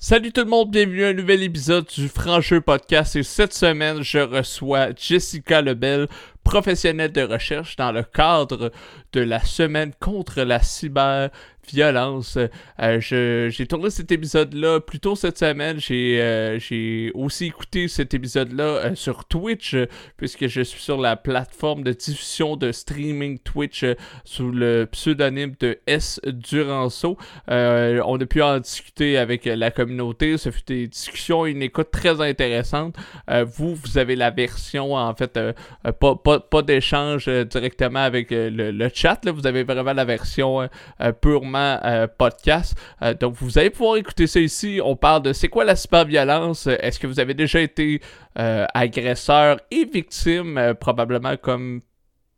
Salut tout le monde, bienvenue à un nouvel épisode du Francheux Podcast. Et cette semaine je reçois Jessica Lebel, professionnelle de recherche dans le cadre de la semaine contre la cyber violence. Euh, j'ai tourné cet épisode-là plus tôt cette semaine. J'ai euh, aussi écouté cet épisode-là euh, sur Twitch, puisque je suis sur la plateforme de diffusion de streaming Twitch sous le pseudonyme de S. Duranceau. on a pu en discuter avec la communauté. Ce fut des discussions une écoute très intéressante. vous, vous avez la version, en fait, pas, pas, pas d'échange directement avec le, chat. Là. Vous avez vraiment la version purement euh, podcast. Euh, donc, vous allez pouvoir écouter ça ici. On parle de c'est quoi la cyberviolence. Est-ce que vous avez déjà été euh, agresseur et victime, probablement comme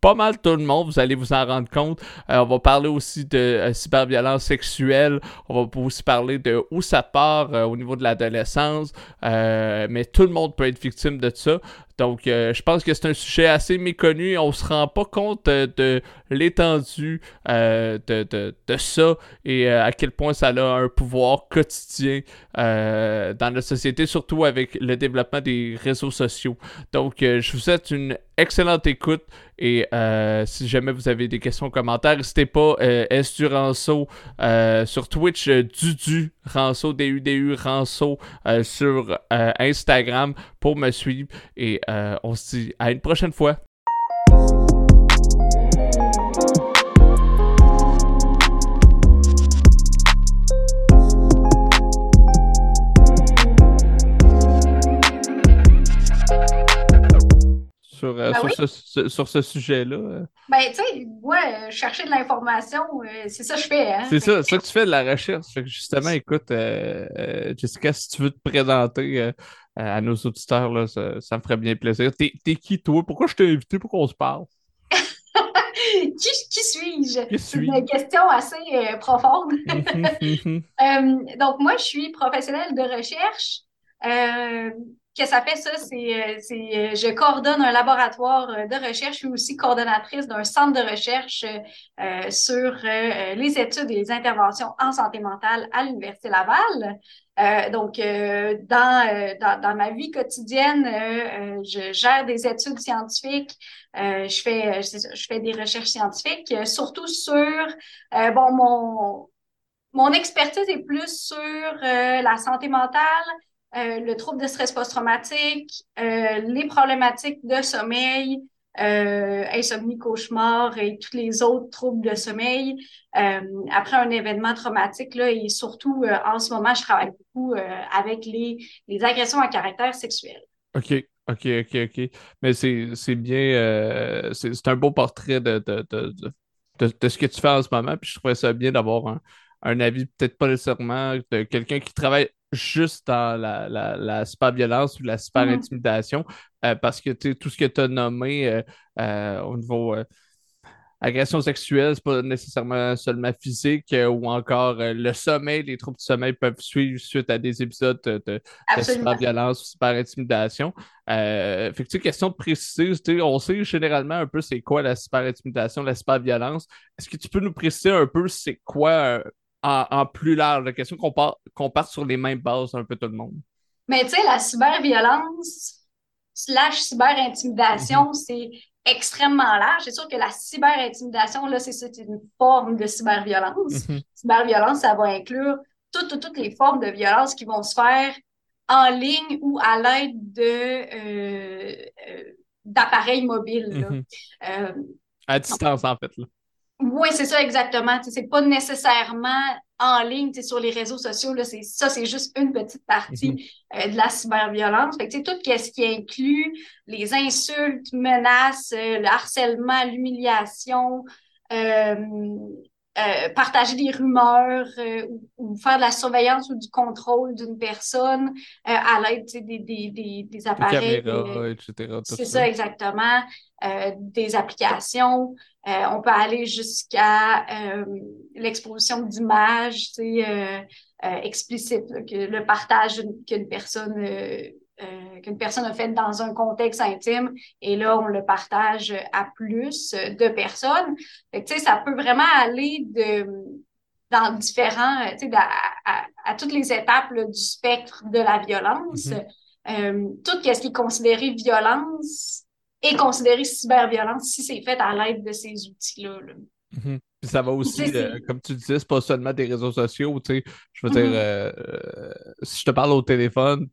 pas mal tout le monde, vous allez vous en rendre compte. on va parler aussi de cyberviolence sexuelle, on va aussi parler de où ça part au niveau de l'adolescence, mais tout le monde peut être victime de ça. Donc, euh, je pense que c'est un sujet assez méconnu. On se rend pas compte de, l'étendue euh, de, ça et euh, à quel point ça a un pouvoir quotidien dans la société, surtout avec le développement des réseaux sociaux. Donc, je vous souhaite une excellente écoute et si jamais vous avez des questions ou commentaires, n'hésitez pas, S du Ranceau sur Twitch, Dudu Ranceau, D-U-D-U Ranceau sur Instagram pour me suivre et euh, on se dit à une prochaine fois. Sur, euh, ben sur, ce, sur, ce, sujet-là. Euh. Ben, tu sais, moi, chercher de l'information, c'est ça que je fais. Hein? C'est ça, ça que tu fais de la recherche. justement, écoute, Jessica, si tu veux te présenter euh, à nos auditeurs, là, ça, me ferait bien plaisir. T'es, qui, toi? Pourquoi je t'ai invité pour qu'on se parle? qui, suis-je? C'est une question assez euh, profonde. Euh, donc, moi, je suis professionnelle de recherche. Que ça fait ça, c'est, c'est je coordonne un laboratoire de recherche. Je suis aussi coordonnatrice d'un centre de recherche sur les études et les interventions en santé mentale à l'Université Laval. Euh, donc, euh, dans, euh, dans, dans, ma vie quotidienne, je gère des études scientifiques, je, fais, fais des recherches scientifiques, surtout sur, bon, mon, mon expertise est plus sur la santé mentale, le trouble de stress post-traumatique, les problématiques de sommeil, euh, insomnie, cauchemar et tous les autres troubles de sommeil euh, après un événement traumatique. Là, et surtout, euh, en ce moment, je travaille beaucoup euh, avec les, les agressions à caractère sexuel. OK. OK, OK, OK. Mais c'est bien, c'est un beau portrait de de, de, de, de, ce que tu fais en ce moment. Puis je trouvais ça bien d'avoir un, un avis, peut-être pas nécessairement de quelqu'un qui travaille juste dans la, la, la super violence ou la super mm-hmm. intimidation, euh, parce que tout ce que tu as nommé euh, euh, au niveau agression sexuelle, c'est pas nécessairement seulement physique ou encore le sommeil, les troubles du sommeil peuvent suivre suite à des épisodes de, de super violence ou super intimidation. fait que tu question de préciser, on sait généralement un peu c'est quoi la super intimidation, la super violence. Est-ce que tu peux nous préciser un peu c'est quoi en, plus large, la question qu'on part, qu'on parte sur les mêmes bases un peu tout le monde. Mais tu sais, la cyberviolence slash cyber-intimidation, mhm. c'est extrêmement large. C'est sûr que la cyber-intimidation, là, c'est une forme de cyberviolence. Mhm. Cyberviolence, ça va inclure toutes, toutes, les formes de violence qui vont se faire en ligne ou à l'aide de euh, euh, d'appareils mobiles. Mhm. Euh, à distance, en fait. Là. Oui, c'est ça exactement. C'est pas nécessairement en ligne, sur les réseaux sociaux. Là, ça, c'est juste une petite partie mm-hmm. euh, de la cyberviolence. Fait que, tout ce qui inclut les insultes, menaces, euh, le harcèlement, l'humiliation, euh, partager des rumeurs ou, faire de la surveillance ou du contrôle d'une personne à l'aide des, des, des, des, appareils. etc. C'est ça. exactement. des applications. On peut aller jusqu'à l'exposition d'images explicites, que le partage qu'une personne euh, qu'une personne a fait dans un contexte intime et là, on le partage à plus de personnes. Fait que, ça peut vraiment aller de, dans différents, tu sais, à, toutes les étapes du spectre de la violence. Mm-hmm. tout ce qui est considéré violence est considéré cyberviolence si c'est fait à l'aide de ces outils-là. Mm-hmm. ça va aussi, comme tu disais, c'est pas seulement des réseaux sociaux, tu sais, je veux dire, si je te parle au téléphone,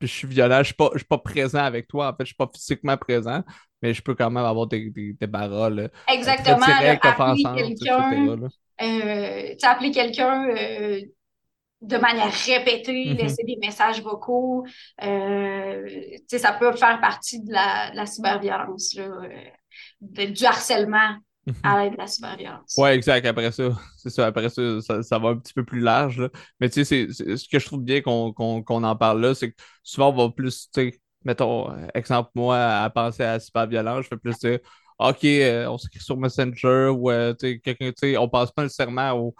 puis je suis violent, je suis pas, suis pas présent avec toi, en fait, je suis pas physiquement présent, mais je peux quand même avoir des, des, des paroles. Euh, Exactement. Directes, appeler quelqu'un, euh, appeler quelqu'un euh, de manière répétée, mm-hmm. laisser des messages vocaux, euh, ça peut faire partie de la, de la cyberviolence, là, du harcèlement à l'aide de la cyberviolence. Ouais, exact. Après ça, c'est ça. Après ça, ça, va un petit peu plus large. Mais tu sais, ce que je trouve bien qu'on en parle là, c'est que souvent, on va plus, tu sais, mettons, exemple, moi, à penser à la cyberviolence, je fais plus dire, OK, euh, on s'écrit sur Messenger ou, euh, quelqu'un, on passe pas nécessairement au,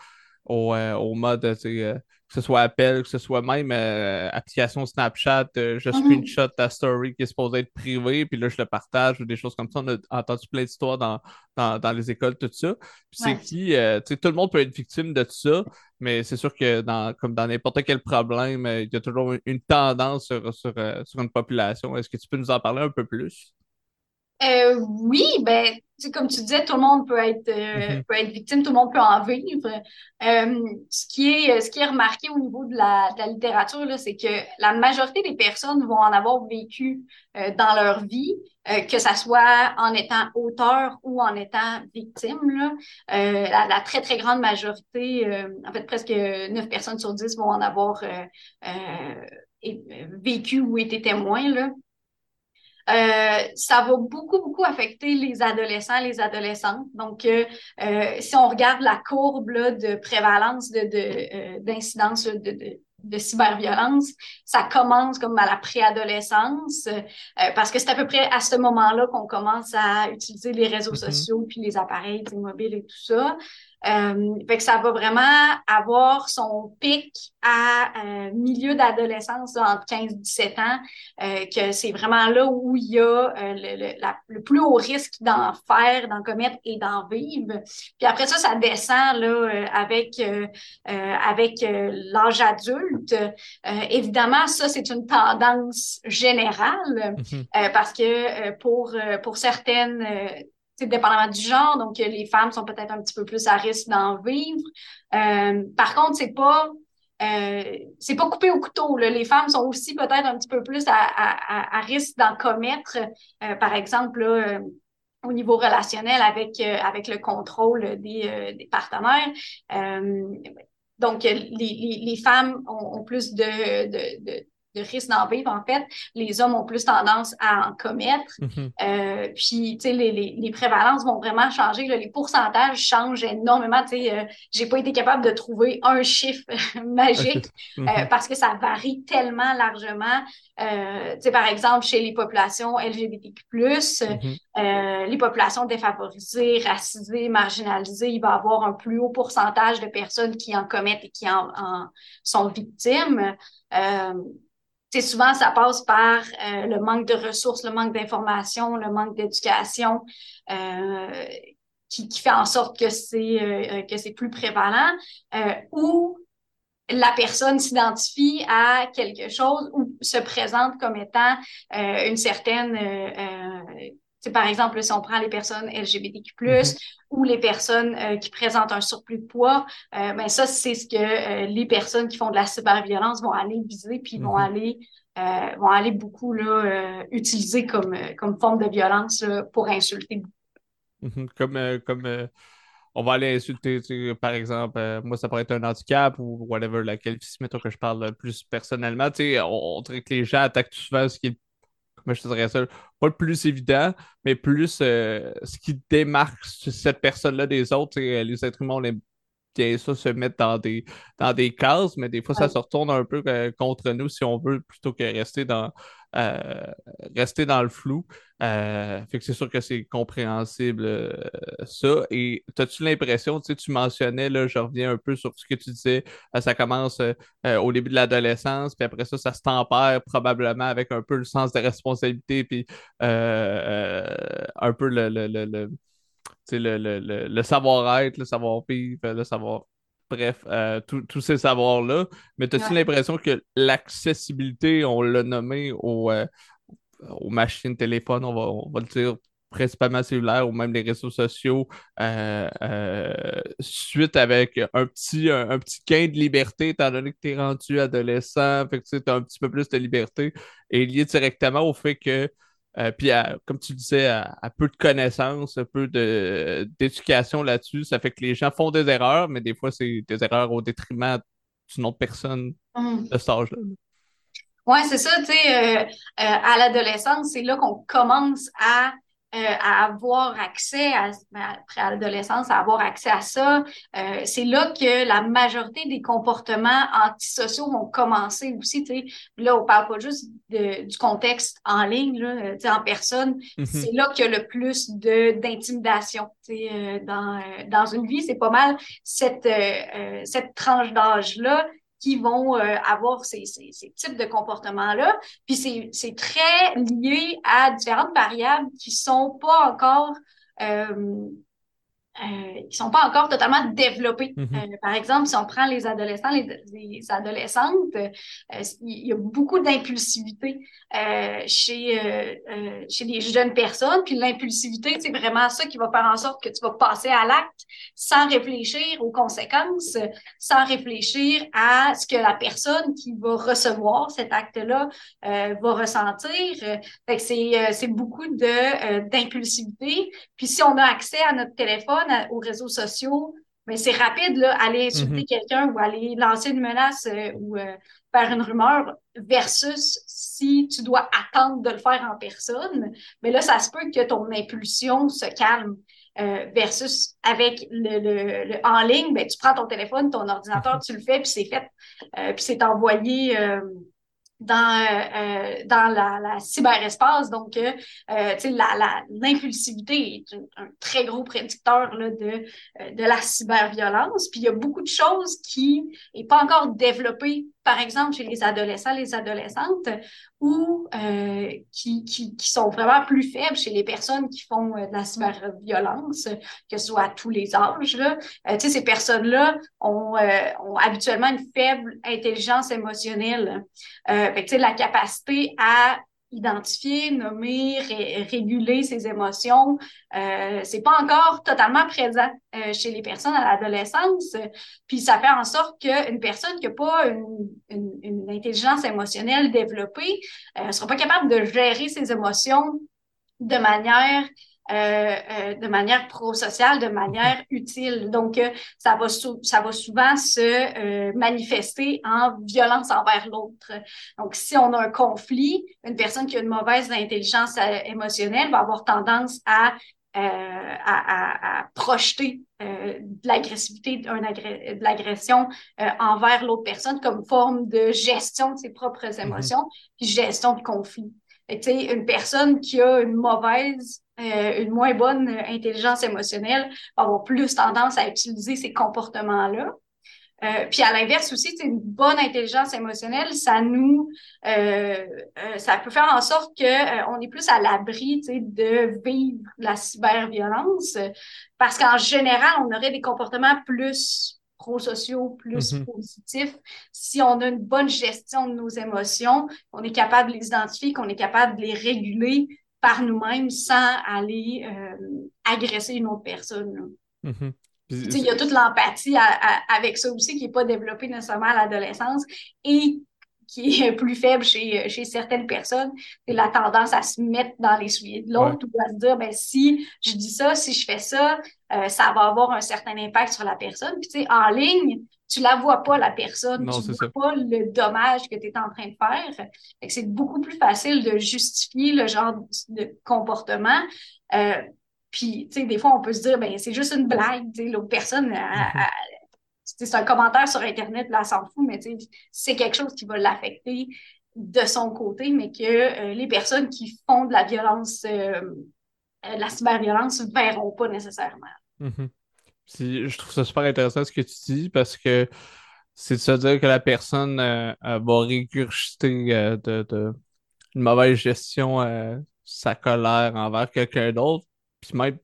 au, euh, au mode, tu sais, que ce soit appel, que ce soit même euh, application Snapchat, euh, je mhm. screenshot ta story qui est supposée être privée, puis là, je le partage ou des choses comme ça. On a entendu plein d'histoires dans, dans, les écoles, tout ça. Puis c'est qui, euh, tu sais, tout le monde peut être victime de tout ça, mais c'est sûr que dans, comme dans n'importe quel problème, il y a toujours une tendance sur, sur, sur une population. Est-ce que tu peux nous en parler un peu plus? Euh, oui, ben, comme tu disais, tout le monde peut être, euh, mm-hmm. peut être victime, tout le monde peut en vivre. Euh, ce, qui est, ce qui est remarqué au niveau de la, de la littérature, c'est que la majorité des personnes vont en avoir vécu dans leur vie, que ça soit en étant auteur ou en étant victime. Là. La, la, très, très grande majorité, en fait, presque 9 personnes sur 10 vont en avoir vécu ou été témoins. Là. Euh, ça va beaucoup, beaucoup affecter les adolescents, les adolescentes. Donc, euh, euh, si on regarde la courbe de prévalence d'incidence de, de, de, de, cyberviolence, ça commence comme à la préadolescence, parce que c'est à peu près à ce moment-là qu'on commence à utiliser les réseaux mm-hmm. sociaux, puis les appareils mobiles et tout ça. Euh, fait que ça va vraiment avoir son pic à euh, milieu d'adolescence, entre 15 et 17 ans, euh, que c'est vraiment là où il y a euh, le, le, plus haut risque d'en faire, d'en commettre et d'en vivre. Puis après ça, ça descend là, euh, avec, avec l'âge adulte. évidemment, ça, c'est une tendance générale mm-hmm. parce que pour, pour certaines dépendamment du genre, donc euh, les femmes sont peut-être un petit peu plus à risque d'en vivre. Euh, par contre, c'est pas euh, c'est pas coupé au couteau. Les femmes sont aussi peut-être un petit peu plus à, risque d'en commettre. par exemple, au niveau relationnel avec, avec le contrôle des, partenaires. donc, les, les, femmes ont, plus de, de risque d'en vivre, en fait, les hommes ont plus tendance à en commettre. Mm-hmm. euh, puis, tu sais, les, les, les, prévalences vont vraiment changer. Là, les pourcentages changent énormément. Tu sais, euh, j'ai pas été capable de trouver un chiffre magique euh, mm-hmm. parce que ça varie tellement largement. Euh, tu sais, par exemple, chez les populations LGBTQ+, mm-hmm. euh, les populations défavorisées, racisées, marginalisées, il va y avoir un plus haut pourcentage de personnes qui en commettent et qui en, en sont victimes. Euh, c'est souvent, ça passe par euh, le manque de ressources, le manque d'informations, le manque d'éducation, euh, qui, qui, fait en sorte que c'est euh, que c'est plus prévalent, ou la personne s'identifie à quelque chose ou se présente comme étant une certaine par exemple, si on prend les personnes LGBTQ+, mm-hmm. ou les personnes euh, qui présentent un surplus de poids, euh, ben ça, c'est ce que euh, les personnes qui font de la cyberviolence vont aller viser, puis vont mm-hmm. aller vont aller beaucoup là, utiliser comme, comme forme de violence pour insulter. Mm-hmm. Comme, comme on va aller insulter, par exemple, moi, ça pourrait être un handicap ou whatever, laquelle, mettons que je parle plus personnellement, on, on dirait que les gens attaquent souvent ce qui est mais je te dirais ça, pas le plus évident, mais plus euh, ce qui démarque cette personne-là des autres. Les êtres humains, on aime bien ça se mettre dans des, dans des cases, mais des fois, ça se retourne un peu euh, contre nous si on veut, plutôt que rester dans, euh, rester dans le flou. Euh, fait que c'est sûr que c'est compréhensible euh, ça. Et as-tu l'impression, tu tu mentionnais, là, je reviens un peu sur ce que tu disais, ça commence au début de l'adolescence, puis après ça, ça se tempère probablement avec un peu le sens de responsabilité, puis un peu le, le savoir-être, le savoir-vivre, le savoir bref, tous ces savoirs-là. Mais as-tu l'impression que l'accessibilité, on l'a nommé aux, aux machines, téléphones, on va, on va le dire principalement cellulaire ou même les réseaux sociaux, euh, euh, suite avec un petit, un, petit gain de liberté, étant donné que tu es rendu adolescent, fait que tu as un petit peu plus de liberté, et lié directement au fait que, euh, puis comme tu disais, à, peu de connaissances, un peu d'éducation là-dessus, ça fait que les gens font des erreurs, mais des fois, c'est des erreurs au détriment d'une autre personne mmh. de cet âge-là. Oui, c'est ça, tu sais, à l'adolescence, c'est là qu'on commence à euh, à avoir accès, à, ben, après à l'adolescence, à avoir accès à ça. Euh, c'est là que la majorité des comportements antisociaux vont commencer aussi. sais Là, on parle pas juste de, du contexte en ligne, là, en personne. Mm-hmm. C'est là qu'il y a le plus de d'intimidation. Euh, dans, euh, dans une vie, c'est pas mal cette, euh, cette tranche d'âge-là qui vont euh, avoir ces, types de comportements-là. Puis c'est très lié à différentes variables qui sont pas encore euh, euh, qui sont pas encore totalement développés. Mm-hmm. euh, par exemple, si on prend les adolescents, les, les adolescentes, euh, il y a beaucoup d'impulsivité euh, chez, euh, chez les jeunes personnes. Puis l'impulsivité, c'est vraiment ça qui va faire en sorte que tu vas passer à l'acte sans réfléchir aux conséquences, sans réfléchir à ce que la personne qui va recevoir cet acte-là va ressentir. C'est, c'est beaucoup de, d'impulsivité. Puis si on a accès à notre téléphone, aux réseaux sociaux, mais c'est rapide, là, aller insulter mhm. quelqu'un ou aller lancer une menace euh, ou euh, faire une rumeur versus si tu dois attendre de le faire en personne. Mais là, ça se peut que ton impulsion se calme. Euh, versus avec le, en ligne, ben, tu prends ton téléphone, ton ordinateur, mhm. tu le fais, puis c'est fait, puis c'est envoyé dans, euh, dans la, la, cyberespace. Donc, euh, euh l'impulsivité est un, très gros prédicteur là, de, euh, de la cyberviolence. Puis, il y a beaucoup de choses qui n'est pas encore développées, par exemple, chez les adolescents, les adolescentes, ou euh, qui, qui, sont vraiment plus faibles chez les personnes qui font de la cyberviolence, que ce soit à tous les âges. Là. sais, ces personnes-là ont, habituellement une faible intelligence émotionnelle. Euh, la capacité à identifier, nommer, réguler ses émotions, euh, c'est pas encore totalement présent euh, chez les personnes à l'adolescence. Puis ça fait en sorte qu'une personne qui n'a pas une, une, intelligence émotionnelle développée euh, sera pas capable de gérer ses émotions de manière de manière prosociale, de manière utile. Donc, euh, ça, va ça va souvent se manifester en violence envers l'autre. Donc, si on a un conflit, une personne qui a une mauvaise intelligence émotionnelle va avoir tendance à à, à, projeter de l'agressivité, de l'agression envers l'autre personne comme forme de gestion de ses propres mm-hmm. émotions, puis gestion de conflit. Une personne qui a une mauvaise euh, une moins bonne intelligence émotionnelle va avoir plus tendance à utiliser ces comportements-là. Euh, puis à l'inverse aussi, une bonne intelligence émotionnelle, ça nous, euh, ça peut faire en sorte que on est plus à l'abri de vivre la cyberviolence, parce qu'en général, on aurait des comportements plus pro-sociaux, plus mm-hmm. positifs. Si on a une bonne gestion de nos émotions, on est capable de les identifier, qu'on est capable de les réguler, par nous-mêmes sans aller euh, agresser une autre personne. Mm-hmm. Il y a toute l'empathie avec ça aussi qui n'est pas développée nécessairement à l'adolescence et qui est plus faible chez, chez certaines personnes. C'est la tendance à se mettre dans les souliers de l'autre ou à se dire, ben, si je dis ça, si je fais ça, euh, ça va avoir un certain impact sur la personne. Puis, tu sais, en ligne, tu la vois pas, la personne, tu vois pas le dommage que tu es en train de faire. C'est beaucoup plus facile de justifier le genre de comportement. Euh, puis, tu sais, des fois, on peut se dire, ben c'est juste une blague, tu sais, l'autre personne, mm-hmm. c'est un commentaire sur Internet, là, s'en fout, mais tu sais, c'est quelque chose qui va l'affecter de son côté, mais que euh, les personnes qui font de la violence, euh, la cyberviolence, verront pas nécessairement. Mm-hmm je trouve ça super intéressant ce que tu dis parce que c'est de se dire que la personne euh, va régurgiter euh, de, une mauvaise gestion euh, sa colère envers quelqu'un d'autre, puis même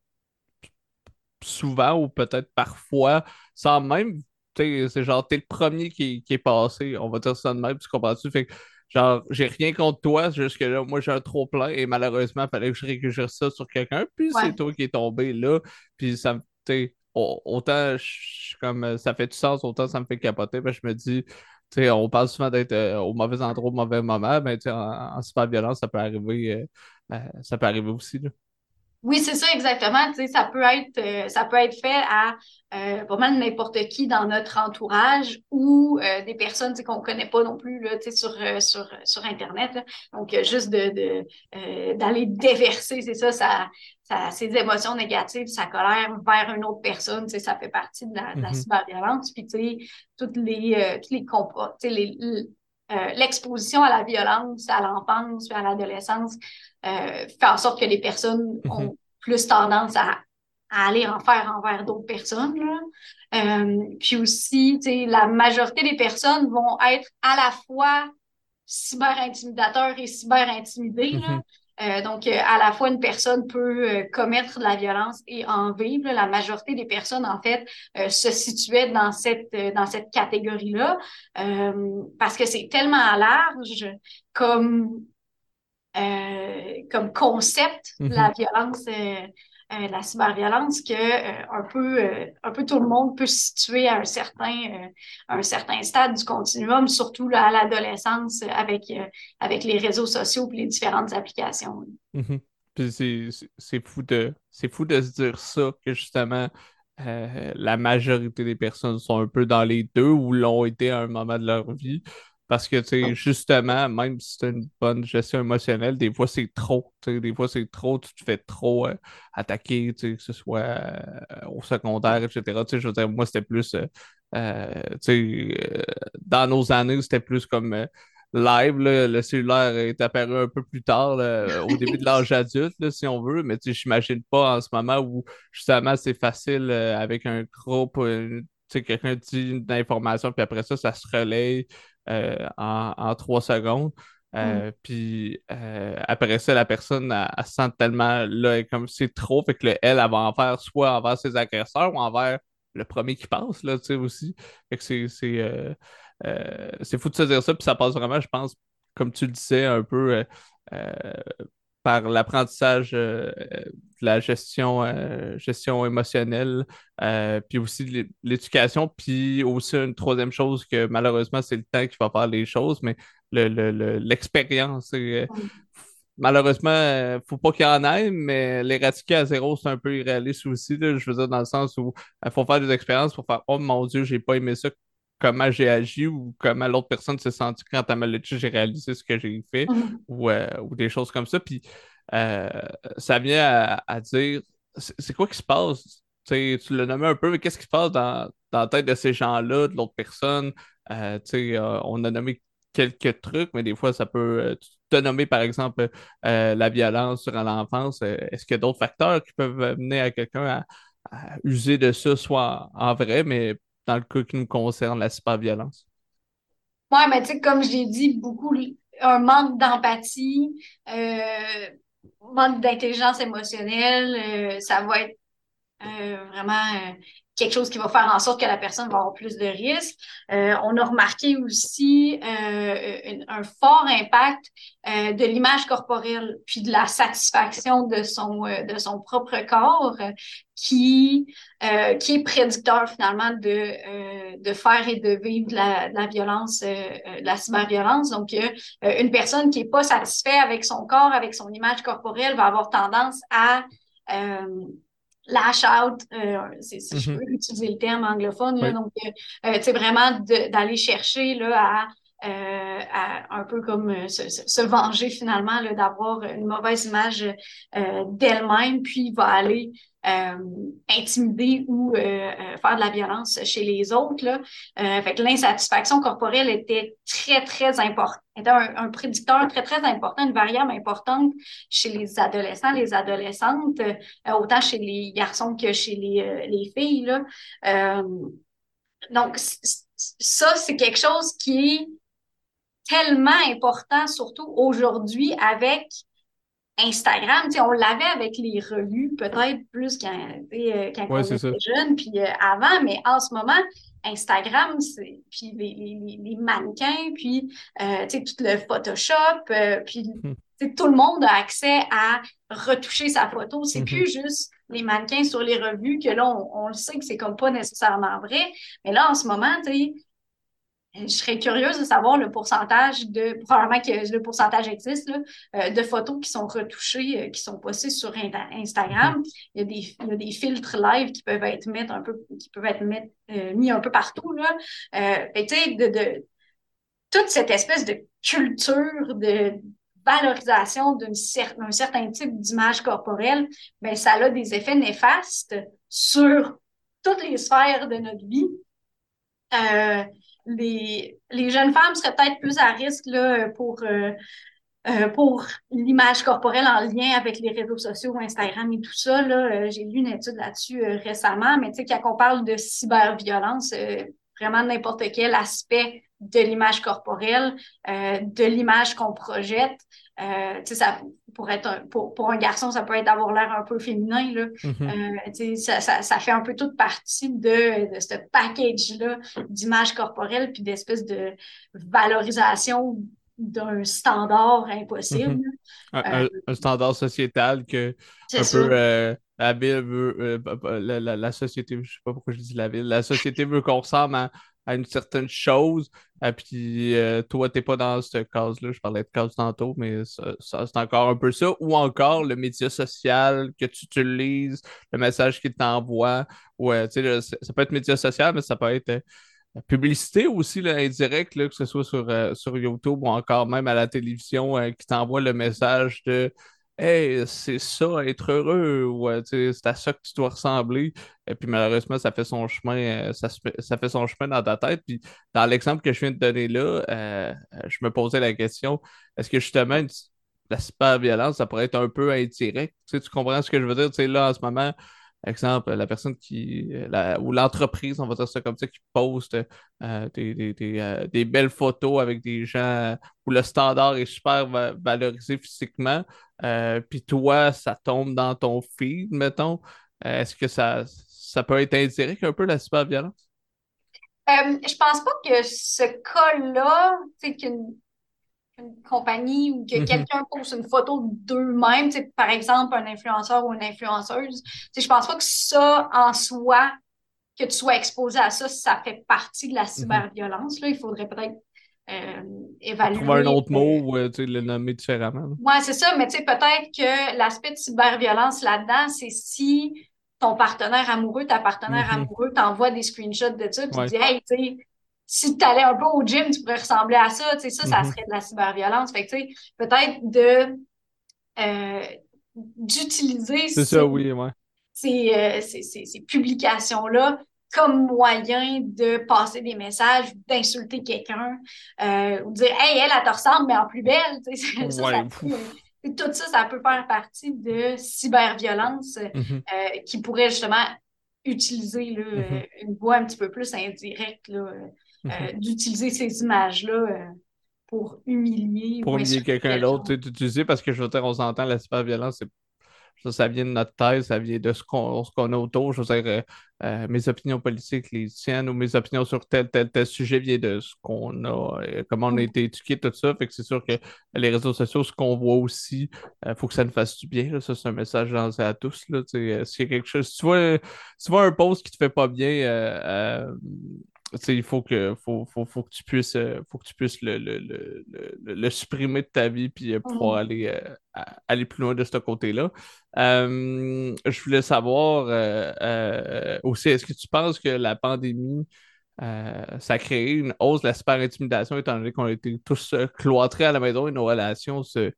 souvent ou peut-être parfois, sans même c'est genre, t'es le premier qui, qui, est passé, on va dire ça de même, tu comprends-tu? Fait que, genre, j'ai rien contre toi, jusque là, moi j'ai un trop plein et malheureusement, il fallait que je récupère ça sur quelqu'un, puis c'est toi qui es tombé là, puis ça me, autant, comme, ça fait du sens, autant ça me fait capoter, ben, je me dis, on parle souvent d'être euh, au mauvais endroit au mauvais moment, mais en, en super violence, ça peut arriver, euh, ben, ça peut arriver aussi. Là. Oui, c'est ça exactement. Tu sais, ça peut être, euh, ça peut être fait à euh, vraiment n'importe qui dans notre entourage ou euh, des personnes qu'on ne connaît pas non plus là, tu sais, sur, euh, sur, sur Internet. Donc, juste de, de d'aller déverser, c'est ça, ça, ça, ces émotions négatives, sa colère vers une autre personne, tu sais, ça fait partie de la, de la mm-hmm. cyberviolence. Puis, tu sais, toutes les, tous les tu sais, les, l'exposition à la violence, à l'enfance, à l'adolescence, euh, fait en sorte que les personnes mhm. ont plus tendance à, aller en faire envers d'autres personnes. Euh, puis aussi, la majorité des personnes vont être à la fois cyber-intimidateurs et cyber-intimidés. Mhm. Euh, donc, à la fois, une personne peut commettre de la violence et en vivre. La majorité des personnes, en fait, se situaient dans cette, dans cette catégorie-là parce que c'est tellement large comme euh, comme concept de la mhm. violence, euh, euh, la cyberviolence, que un peu, un peu tout le monde peut se situer à un certain, un certain stade du continuum, surtout à l'adolescence avec, avec les réseaux sociaux et les différentes applications. Mhm. C'est fou de c'est fou de se dire ça que justement la majorité des personnes sont un peu dans les deux ou l'ont été à un moment de leur vie. Parce que, tu sais, justement, même si c'est une bonne gestion émotionnelle, des fois, c'est trop. Des fois, c'est trop, tu te fais trop euh, attaquer, que ce soit euh, au secondaire, etc. Tu sais, je veux dire, moi, c'était plus, euh, tu sais, dans nos années, c'était plus comme live. le cellulaire est apparu un peu plus tard, au début de l'âge adulte, si on veut, mais tu sais, j'imagine pas en ce moment où, justement, c'est facile avec un groupe, tu sais, quelqu'un dit une information, puis après ça, ça se relaye. Euh, en, trois secondes. Euh, mm. Puis euh, après ça, la personne, elle, se sent tellement là, comme c'est trop, fait que elle, elle va en faire soit envers ses agresseurs ou envers le premier qui passe, là, tu sais, aussi. Fait que c'est, c'est, fou de se dire ça, puis ça passe vraiment, je pense, comme tu le disais, un peu par l'apprentissage de la gestion, gestion émotionnelle, puis aussi l'éducation, puis aussi une troisième chose que malheureusement, c'est le temps qui va faire les choses, mais l'expérience. Le, malheureusement, il ne faut pas qu'il y en ait, mais l'éradiquer à zéro, c'est un peu irréaliste aussi. je veux dire, dans le sens où il faut faire des expériences pour faire Oh mon Dieu, j'ai pas aimé ça, comment j'ai agi ou comment l'autre personne s'est sentie quand elle m'a dit j'ai réalisé ce que j'ai fait mhm. euh, ou, des choses comme ça. Puis euh, ça vient à, dire c'est quoi qui se passe? tu l'as nommé un peu, mais qu'est-ce qui se passe dans, la tête de ces gens-là, de l'autre personne? Euh, on a nommé quelques trucs, mais des fois, ça peut te nommer, par exemple, la violence durant l'enfance. Est-ce qu'il y a d'autres facteurs qui peuvent mener à quelqu'un à, user de ça, soit en vrai, mais dans le cas qui nous concerne, la cyberviolence? Oui, mais tu sais, comme je l'ai dit, beaucoup, un manque d'empathie, euh, manque d'intelligence émotionnelle, euh, ça va être euh, vraiment quelque chose qui va faire en sorte que la personne va avoir plus de risques. Euh, on a remarqué aussi euh, un, fort impact euh, de l'image corporelle, puis de la satisfaction de son, de son propre corps, qui, qui est prédicteur finalement de, de faire et de vivre de la, de la violence, de la cyberviolence. Donc, une personne qui n'est pas satisfaite avec son corps, avec son image corporelle, va avoir tendance à lash out, euh, si je mhm. peux utiliser le terme anglophone, donc euh, euh vraiment d'aller chercher là, à, euh, à, un peu comme se, se, venger finalement d'avoir une mauvaise image d'elle-même, puis va aller euh, intimider ou euh, euh, faire de la violence chez les autres. Là. fait que l'insatisfaction corporelle était très, très importante, était un, prédicteur très, très important, une variable importante chez les adolescents, les adolescentes, autant chez les garçons que chez les, les filles. Là. donc, ça, c'est quelque chose qui est tellement important, surtout aujourd'hui avec Instagram, on l'avait avec les revues, peut-être plus quand, euh, quand on était jeune, puis euh, avant, mais en ce moment, Instagram, puis les, mannequins, puis tout le Photoshop, puis hmm. tout le monde a accès à retoucher sa photo. C'est mm-hmm. plus juste les mannequins sur les revues que là, on, le sait que c'est comme pas nécessairement vrai. Mais là, en ce moment, tu sais, je serais curieuse de savoir le pourcentage de, probablement que le pourcentage existe, là, euh, de photos qui sont retouchées, euh, qui sont postées sur Instagram. Mm-hmm. Il, y a des, il y a des filtres live qui peuvent être mis un peu, qui peuvent être mis, euh, mis un peu partout. Là. et sais, de, de, toute cette espèce de culture de valorisation d'un certain, certain type d'image corporelle, ben, ça a des effets néfastes sur toutes les sphères de notre vie. Euh, les, les, jeunes femmes seraient peut-être plus à risque là, pour, euh, euh, pour l'image corporelle en lien avec les réseaux sociaux, Instagram et tout ça. Là, j'ai lu une étude là-dessus récemment, mais tu sais, quand on parle de cyberviolence, vraiment n'importe quel aspect de l'image corporelle, euh, de l'image qu'on projette. Euh, ça, pour, être un, pour, pour, un garçon, ça peut être d'avoir l'air un peu féminin. Là. Mm-hmm. euh, ça, ça, ça, fait un peu toute partie de, de ce package-là d'image corporelle puis d'espèce de valorisation d'un standard impossible. Mm-hmm. un, standard sociétal que un peu la ville veut la, la, la, société, je sais pas pourquoi je dis la ville, la société veut qu'on ressemble à à une certaine chose. Et euh, puis euh, toi, tu n'es pas dans cette case-là. Je parlais de case tantôt, mais ça, c'est encore un peu ça. Ou encore le média social que tu utilises, le message qu'il t'envoie. Ouais, sais, ça peut être média social, mais ça peut être euh, publicité aussi, là, indirect, là, que ce soit sur, sur YouTube ou encore même à la télévision, qui t'envoie le message de Hey, c'est ça, être heureux, ou c'est à ça que tu dois ressembler. Et puis malheureusement, ça fait son chemin, euh, ça, fait son chemin dans ta tête. Puis dans l'exemple que je viens de donner là, euh, je me posais la question, est-ce que justement la super violence, ça pourrait être un peu indirect? Tu, tu comprends ce que je veux dire? Tu là, en ce moment, exemple, la personne qui, la, ou l'entreprise, on va dire ça comme ça, qui poste euh, des, euh, des, belles photos avec des gens où le standard est super valorisé physiquement, euh, puis toi, ça tombe dans ton feed, mettons. Est-ce que ça, ça peut être indirect un peu la cyberviolence? je pense pas que ce cas-là, c'est qu'une une compagnie ou que mhm. quelqu'un pose une photo d'eux-mêmes, par exemple un influenceur ou une influenceuse, je pense pas que ça en soi, que tu sois exposé à ça, ça fait partie de la mhm. cyberviolence. Là. Il faudrait peut-être euh, évaluer. Trouver un autre mot ou euh, le nommer différemment. Oui, c'est ça, mais peut-être que l'aspect de cyberviolence là-dedans, c'est si ton partenaire amoureux, ta partenaire mhm. amoureux t'envoie des screenshots de ça, puis tu dis Hey, tu sais, si tu allais un peu au gym, tu pourrais ressembler à ça. Tu sais, ça, ça mhm. serait de la cyberviolence. Fait que, tu sais, peut-être de euh, d'utiliser ces, oui, ouais. Euh, ces, ces, ces, publications-là comme moyen de passer des messages, d'insulter quelqu'un, euh, ou de dire Hey, elle, elle te ressemble, mais en plus belle. Tu sais, ça, ça peut, tout ça, ça peut faire partie de cyberviolence mhm. qui pourrait justement utiliser là, mhm. une voix un petit peu plus indirecte là, euh, mhm. d'utiliser ces images-là euh, pour humilier. Pour humilier quelqu'un d'autre, d'utiliser parce que je veux dire, on s'entend, la cyberviolence, ça, ça vient de notre thèse, ça vient de ce qu'on a autour. Je veux dire, euh, mes opinions politiques, les tiennes ou mes opinions sur tel, tel, tel sujet viennent de ce qu'on a, comment on a été éduqué, tout ça. Fait que c'est sûr que les réseaux sociaux, ce qu'on voit aussi, il faut que ça nous fasse du bien. Ça, c'est un message lancé à tous. Là, s'il y a quelque chose, si tu vois, tu vois un post qui te fait pas bien, il faut que, faut, faut, faut, que tu puisses, euh, faut que tu puisses le, le, le, le supprimer de ta vie puis euh, pouvoir mhm. aller, euh, aller plus loin de ce côté-là. je voulais savoir aussi, est-ce que tu penses que la pandémie, ça a créé une hausse de la super intimidation étant donné qu'on était tous cloîtrés à la maison et nos relations se,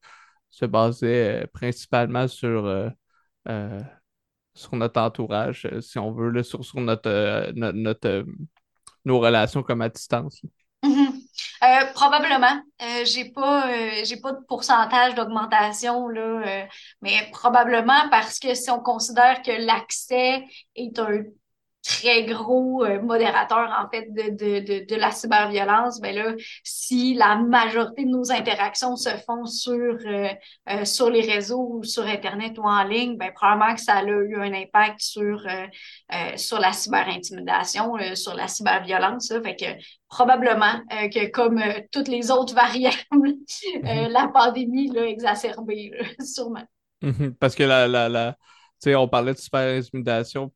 se basaient principalement sur sur notre entourage, si on veut, sur, sur notre, notre, nos relations comme à distance? Mm-hmm. Euh, probablement. Euh, j'ai pas, euh, pas de pourcentage d'augmentation là, mais probablement parce que si on considère que l'accès est un très gros euh, modérateur en fait de, de, de, de, la cyberviolence, ben là, si la majorité de nos interactions se font sur, euh, euh, sur les réseaux ou sur Internet ou en ligne, ben probablement que ça a eu un impact sur, sur la cyberintimidation, sur la cyberviolence. Ça. Fait que probablement que comme toutes les autres variables, mm-hmm. la pandémie l'a exacerbé, sûrement. Mm-hmm. Parce que la, la, la, on parlait de cyberintimidation,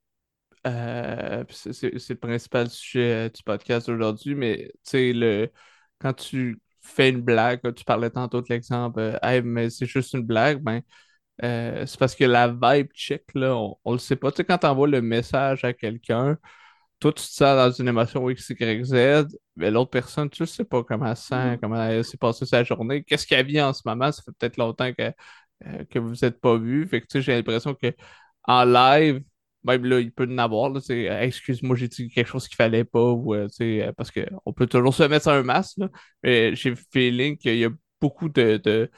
euh, c'est le principal sujet euh, du podcast aujourd'hui, mais tu sais, le... quand tu fais une blague, tu parlais tantôt de l'exemple, euh, hey, mais c'est juste une blague, ben, c'est parce que la vibe check, là, on, le sait pas. Tu sais, quand tu envoies le message à quelqu'un, toi, tu te sens dans une émotion X, Y, Z, mais l'autre personne, tu sais pas comment elle sent, mm. comment elle s'est passée sa journée, qu'est-ce qu'elle vit en ce moment, ça fait peut-être longtemps que, que vous n'êtes pas vu. Fait que, tu sais, j'ai l'impression que en live, même là, il peut en avoir. Là, excuse-moi, j'ai dit quelque chose qu'il fallait pas. Ou, euh, euh, parce qu'on peut toujours se mettre sur un masque. Là, mais j'ai le feeling qu'il y a beaucoup de, de,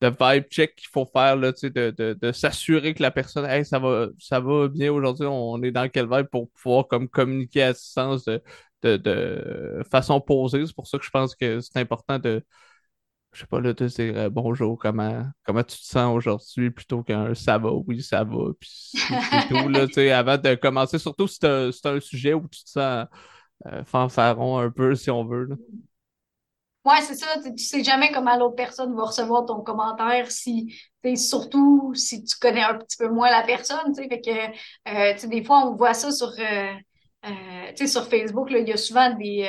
de vibe check qu'il faut faire. Là, de, de, de s'assurer que la personne, hey, ça va, ça va bien aujourd'hui, on est dans quel vibe pour pouvoir comme, communiquer à distance de, de, de façon posée. C'est pour ça que je pense que c'est important de je sais pas, là, de dire euh, bonjour, comment, comment tu te sens aujourd'hui plutôt qu'un ça va, oui, ça va, puis tout, là, tu sais, avant de commencer, surtout si c'est un, sujet où tu te sens euh, fanfaron un peu, si on veut, là. Ouais, c'est ça, tu sais jamais comment l'autre personne va recevoir ton commentaire si, surtout si tu connais un petit peu moins la personne, fait que, euh, tu sais, des fois, on voit ça sur, euh, sais, sur Facebook, il y a souvent des,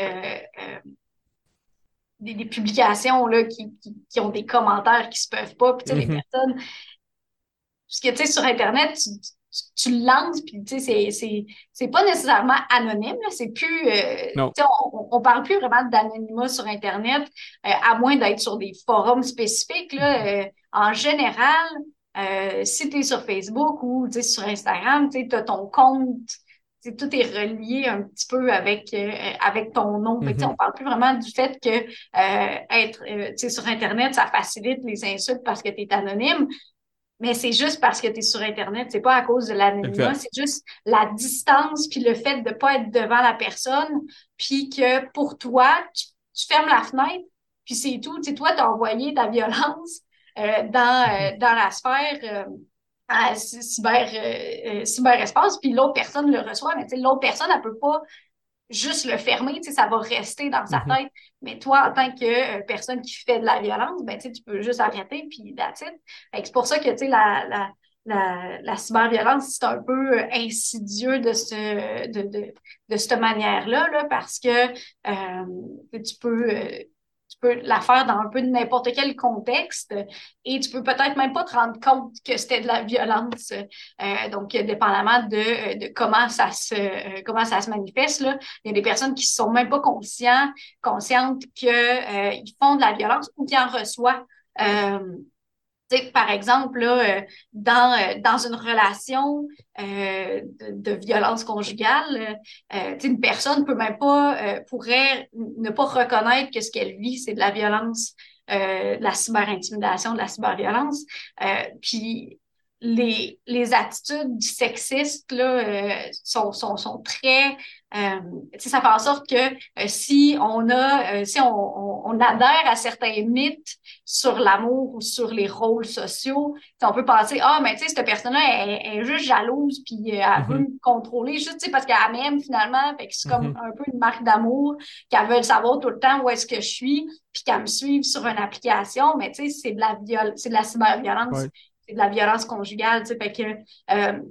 des, publications là, qui, qui, ont des commentaires qui se peuvent pas. Puis, tu sais, les mm-hmm. personnes. Parce que, tu sais, sur Internet, tu, tu, le lances, puis, tu sais, c'est pas nécessairement anonyme. C'est plus. Euh, on, on parle plus vraiment d'anonymat sur Internet, euh, à moins d'être sur des forums spécifiques. Là, mm-hmm. euh, en général, si tu es sur Facebook ou sur Instagram, tu as ton compte tout est relié un petit peu avec, euh, avec ton nom. On ne. On parle plus vraiment du fait que euh, être euh, sur Internet, ça facilite les insultes parce que tu es anonyme. Mais c'est juste parce que tu es sur Internet, c'est pas à cause de l'anonymat, c'est juste la distance, puis le fait de ne pas être devant la personne, puis que pour toi, tu, fermes la fenêtre, puis c'est tout. Toi, tu as envoyé ta violence dans, mm-hmm. dans la sphère à cyber, euh, euh, cyberespace, puis l'autre personne le reçoit, mais l'autre personne, elle peut pas juste le fermer, ça va rester dans sa mm-hmm. tête. Mais toi, en tant que euh, personne qui fait de la violence, ben, tu peux juste arrêter, puis. C'est pour ça que la, la, la, la cyberviolence, c'est un peu insidieux de, ce, de, de, de cette manière-là, là, parce que tu peux peux la faire dans un peu n'importe quel contexte et tu peux peut-être même pas te rendre compte que c'était de la violence. Euh, donc, dépendamment de, de, comment ça se euh, comment ça se manifeste, là, il y a des personnes qui sont même pas conscients, conscientes qu'ils euh, font de la violence ou qui en reçoivent par exemple, là, euh, dans, euh, dans une relation euh, de, violence conjugale, une personne peut même pas, pourrait ne pas reconnaître que ce qu'elle vit, c'est de la violence, de la cyberintimidation, de la cyberviolence. puis les, les attitudes sexistes là, sont, sont, sont très ça fait en sorte que euh, si on a, euh, si on, on, adhère à certains mythes sur l'amour ou sur les rôles sociaux, on peut penser ah mais tu sais cette personne-là est, est, juste jalouse puis euh, elle veut mm-hmm. me contrôler juste parce qu'elle m'aime finalement, fait que c'est comme mm-hmm. un peu une marque d'amour qu'elle veut savoir tout le temps où est-ce que je suis puis qu'elle me suive sur une application, mais tu sais c'est de la viol, c'est de la cyberviolence, c'est de la violence conjugale, tu sais fait que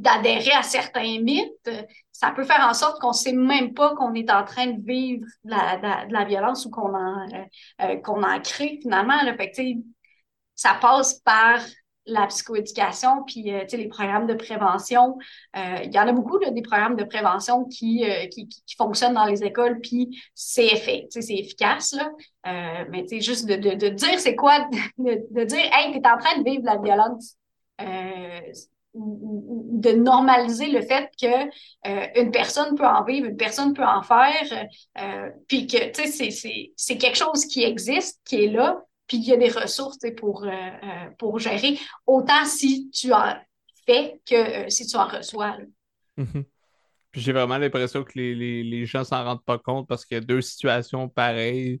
d'adhérer à certains mythes, ça peut faire en sorte qu'on ne sait même pas qu'on est en train de vivre de la, violence ou qu'on en, euh, euh, en crée finalement. Fait que, ça passe par la psychoéducation, puis euh, les programmes de prévention. Il y en a beaucoup des programmes de prévention qui, qui, fonctionnent dans les écoles, puis c'est fait, c'est efficace. Là. mais juste de, dire c'est quoi, de, de, dire Hey, tu es en train de vivre la violence de normaliser le fait que euh, une personne peut en vivre, une personne peut en faire, euh, puis que tu sais c'est quelque chose qui existe, qui est là, puis il y a des ressources pour euh, pour gérer autant si tu en fais que si tu en reçois. Mm-hmm. J'ai vraiment l'impression que les, les, les gens s'en rendent pas compte parce qu'il y a deux situations pareilles,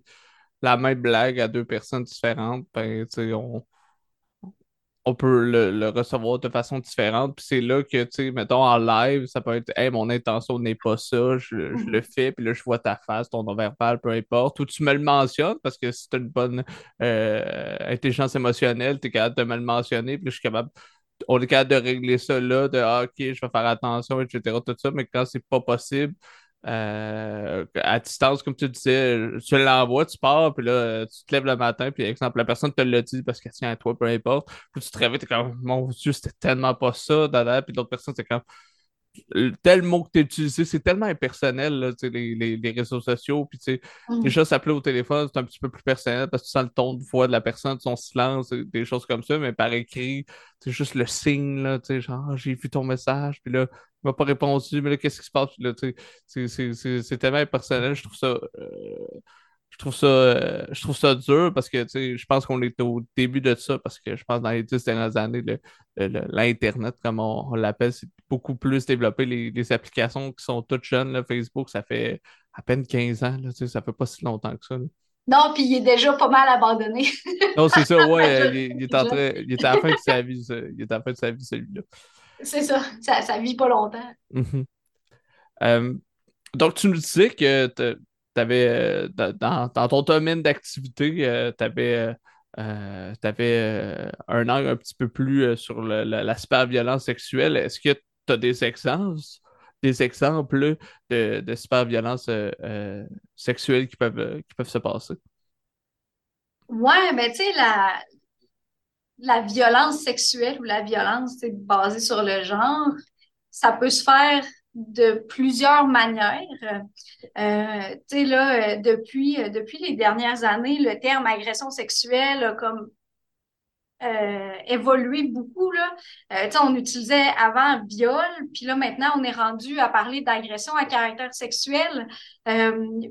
la même blague à deux personnes différentes. Ben, on, on peut le, recevoir de façon différente. Puis c'est là que, tu sais, mettons en live, ça peut être Hey, mon intention n'est pas ça, je, le mhm. fais, puis là, je vois ta face, ton non-verbal, peu importe. Ou tu me le mentionnes parce que si tu as une bonne euh, intelligence émotionnelle, tu es capable de me le mentionner, puis je suis capable. On est capable de régler ça là, de ah, OK, je vais faire attention, etc. Tout ça, mais quand c'est pas possible, euh, à distance, comme tu disais, tu l'envoies, tu pars, puis là, tu te lèves le matin, puis exemple, la personne te l'a dit parce qu'elle tient à toi, peu importe. Puis tu te réveilles, t'es comme, mon Dieu, c'était tellement pas ça, dada. Puis l'autre personne, c'est comme, tel mot que tu as utilisé, c'est tellement impersonnel, les, réseaux sociaux. Puis, tu mm. déjà, s'appeler au téléphone, c'est un petit peu plus personnel parce que tu sens le ton de voix de la personne, son silence, des choses comme ça. Mais par écrit, c'est juste le signe, là, tu sais, genre, ah, j'ai vu ton message, puis là, il m'a pas répondu, mais là, qu'est-ce qui se passe? Là, c'est tellement impersonnel, je trouve ça. Euh, je trouve ça, euh, je trouve ça dur parce que je pense qu'on est au début de ça parce que je pense que dans les dix dernières années, l'Internet, comme on, l'appelle, c'est beaucoup plus développé. Les, applications qui sont toutes jeunes, Facebook, ça fait à peine 15 ans, là, ça fait pas si longtemps que ça. Non, puis il est déjà pas mal abandonné. non, c'est ça, ouais. il, est en train, il est à la fin de sa vie, il est à la fin de sa vie, celui-là. C'est ça, ça, ça vit pas longtemps. Mm-hmm. Euh, donc, tu nous disais que euh, dans, ton domaine d'activité, euh, tu avais, euh, un angle un petit peu plus sur l'aspect violence sexuelle. Est-ce que tu as des exemples, des exemples de, de super violence sexuelle qui peuvent, qui peuvent se passer? Ouais, mais tu sais, la, la violence sexuelle ou la violence basée sur le genre, ça peut se faire de plusieurs manières. Euh, tu sais, là, euh, depuis, euh, depuis les dernières années, le terme agression sexuelle a comme évolué beaucoup. Là. Euh, on utilisait avant viol, puis là, maintenant, on est rendu à parler d'agression à caractère sexuel.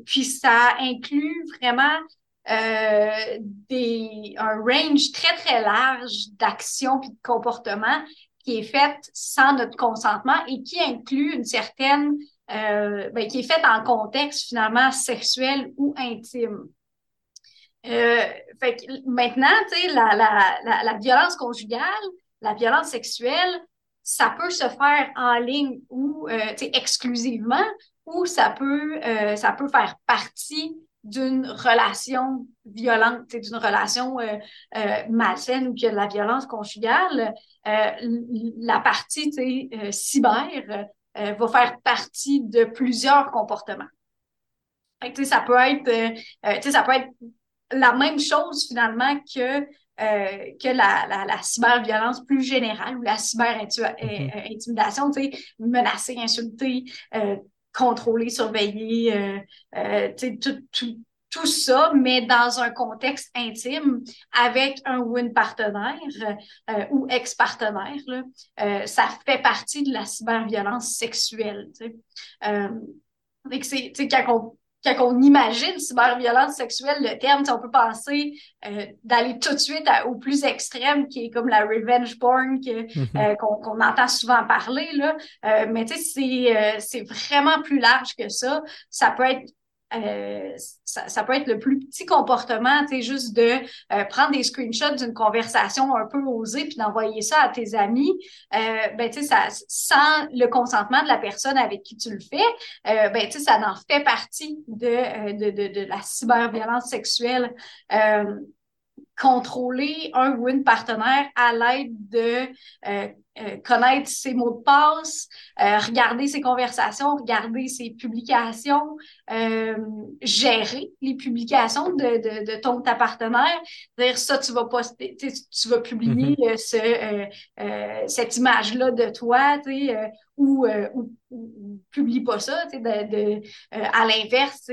puis ça inclut vraiment des, un range très, très large d'actions et de comportements qui est faite sans notre consentement et qui inclut une certaine, euh, ben, qui est faite en contexte finalement sexuel ou intime. Euh, maintenant, la, violence conjugale, la violence sexuelle, ça peut se faire en ligne ou euh, exclusivement, ou ça peut faire partie d'une relation violente, d'une relation euh, euh, malsaine ou qu'il y a de la violence conjugale, euh, la partie cyber va faire partie de plusieurs comportements. ça peut être ça peut être la même chose finalement que que la, la, la cyberviolence plus générale ou la cyber-intimidation, mm-hmm. menacer, insulter, contrôler, surveiller, euh, euh, tout, tout, tout, ça, mais dans un contexte intime avec un ou une partenaire euh, ou ex-partenaire. ça fait partie de la cyberviolence sexuelle. Quand on quand on imagine cyberviolence sexuelle, le terme, on peut penser euh, d'aller tout de suite au plus extrême, qui est comme la revenge porn mm-hmm. euh, qu'on entend souvent parler. Là. Euh, mais c'est vraiment plus large que ça. Ça peut être euh, ça, peut être le plus petit comportement, tu sais, juste de euh, prendre des screenshots d'une conversation un peu osée puis d'envoyer ça à tes amis, euh, ben, tu sais, ça, sans le consentement de la personne avec qui tu le fais, euh, ben, tu sais, ça en fait partie de, de, de, de la cyberviolence sexuelle. Contrôler un ou une partenaire à l'aide de euh, euh, connaître ses mots de passe, euh, regarder ses conversations, regarder ses publications, gérer les publications de, de, de ton ta partenaire. Dire ça, tu vas poster, tu vas publier mm-hmm. ce, cette image-là de toi, ou, ou, ou, publie pas ça, de, de à l'inverse,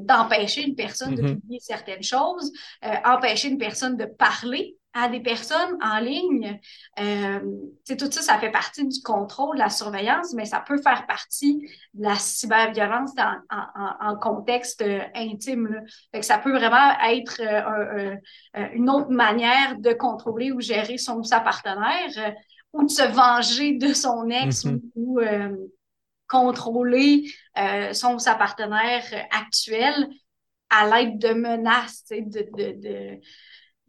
d'empêcher une personne de mm-hmm. publier certaines choses, empêcher une personne de parler à des personnes en ligne. Euh, tout ça, ça fait partie du contrôle, de la surveillance, mais ça peut faire partie de la cyberviolence dans, en, contexte euh, intime. ça peut vraiment être euh, euh, une autre manière de contrôler ou gérer son sa partenaire ou de se venger de son ex mm-hmm. ou, contrôler son ou sa partenaire actuelle à l'aide de menaces, de, de, de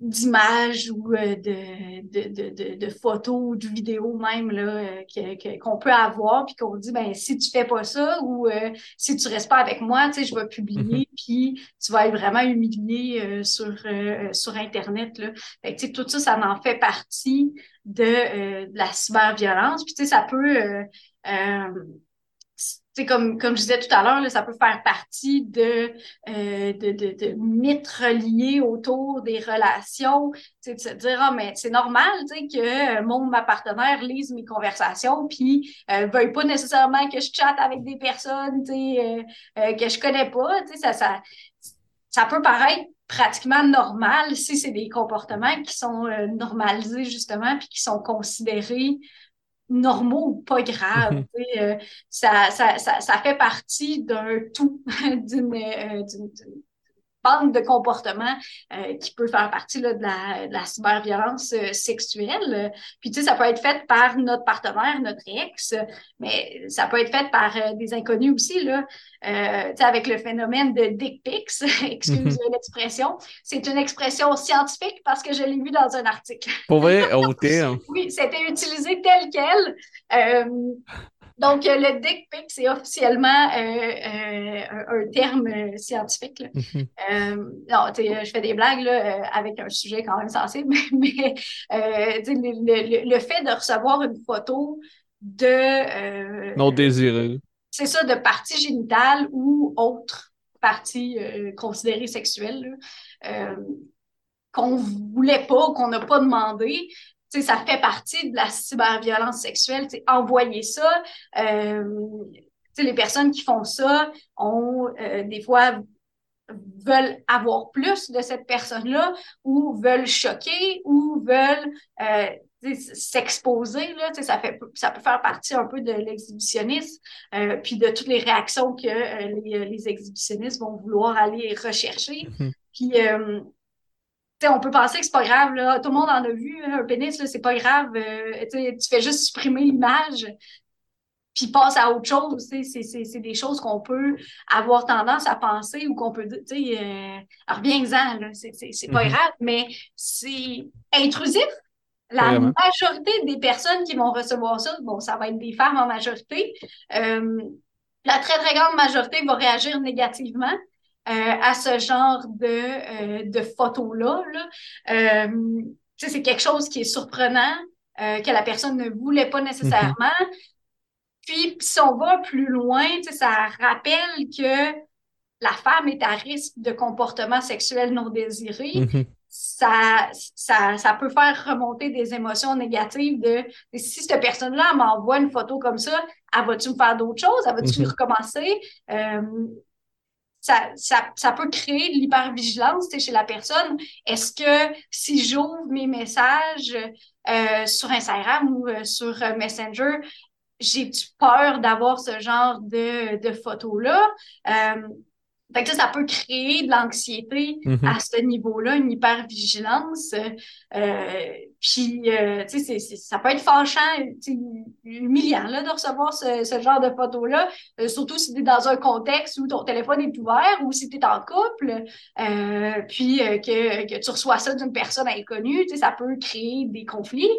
d'images ou euh, de, de, de, de, photos ou de vidéos même là euh, qu'on peut avoir puis qu'on dit ben si tu fais pas ça ou euh, si tu restes pas avec moi tu sais je vais publier mm-hmm. puis tu vas être vraiment humilié sur sur internet là fait tu sais tout ça ça en fait partie de, de la cyberviolence puis tu sais ça peut c'est comme, comme je disais tout à l'heure, ça peut faire partie de, euh, de, de, de, mythes reliés autour des relations. De se dire, ah, mais c'est normal que mon ma partenaire lise mes conversations, puis euh, veuille pas nécessairement que je chatte avec des personnes euh, euh, que je connais pas. Ça, ça, ça peut paraître pratiquement normal si c'est des comportements qui sont euh, normalisés justement puis qui sont considérés normaux ou pas graves. Mhm. Euh, ça, ça, ça, ça, fait partie d'un tout, d'une euh, bande de comportements euh, qui peut faire partie là, de, la, de la cyberviolence euh, sexuelle. Puis, tu sais, ça peut être fait par notre partenaire, notre ex, mais ça peut être fait par euh, des inconnus aussi, là. tu sais, avec le phénomène de dick pics, excusez mhm. l'expression. C'est une expression scientifique parce que je l'ai vu dans un article. Pour vrai, au terme. oui, c'était utilisé tel quel. Donc, euh, le dick pic, c'est officiellement euh, euh, un terme scientifique. Mm-hmm. non, je fais des blagues là, avec un sujet quand même sensible, mais, le, le, fait de recevoir une photo de... non désirée. C'est ça, de partie génitale ou autre partie considérée sexuelle qu'on voulait pas, qu'on n'a pas demandé, ça fait partie de la cyberviolence sexuelle. Envoyer ça, euh, les personnes qui font ça ont euh, des fois veulent avoir plus de cette personne-là ou veulent choquer ou veulent euh, s'exposer. Là, ça, fait, ça peut faire partie un peu de l'exhibitionnisme euh, puis de toutes les réactions que les, les, exhibitionnistes vont vouloir aller rechercher. Mm-hmm. Puis on peut penser que c'est pas grave, là. Tout le monde en a vu, hein, un pénis, c'est pas grave. Euh, tu fais juste supprimer l'image, puis passe à autre chose. C'est des choses qu'on peut avoir tendance à penser ou qu'on peut dire, euh, reviens-en, c'est pas mm-hmm. grave, mais c'est intrusif. La majorité des personnes qui vont recevoir ça, bon, ça va être des femmes en majorité. Euh, la très, très grande majorité va réagir négativement. Euh, à ce genre de, euh, de photos-là. Là. Euh, c'est quelque chose qui est surprenant, que la personne ne voulait pas nécessairement. Mm-hmm. Puis, si on va plus loin, ça rappelle que la femme est à risque de comportement sexuel non désiré. Mm-hmm. Ça, ça, ça peut faire remonter des émotions négatives de si cette personne-là m'envoie une photo comme ça, elle va-tu me faire d'autres choses? Elle va-tu mm-hmm. recommencer? Ça, ça, ça peut créer de l'hypervigilance chez la personne. Est-ce que si j'ouvre mes messages euh, sur Instagram ou euh, sur euh, Messenger, j'ai peur d'avoir ce genre de, de photos-là? Fait que ça, ça peut créer de l'anxiété mm-hmm. à ce niveau-là, une hypervigilance. Euh, puis, euh, tu sais, ça peut être fâchant, humiliant là, de recevoir ce, ce genre de photos-là, euh, surtout si tu es dans un contexte où ton téléphone est ouvert ou si tu es en couple, euh, puis que, que tu reçois ça d'une personne inconnue, tu sais, ça peut créer des conflits.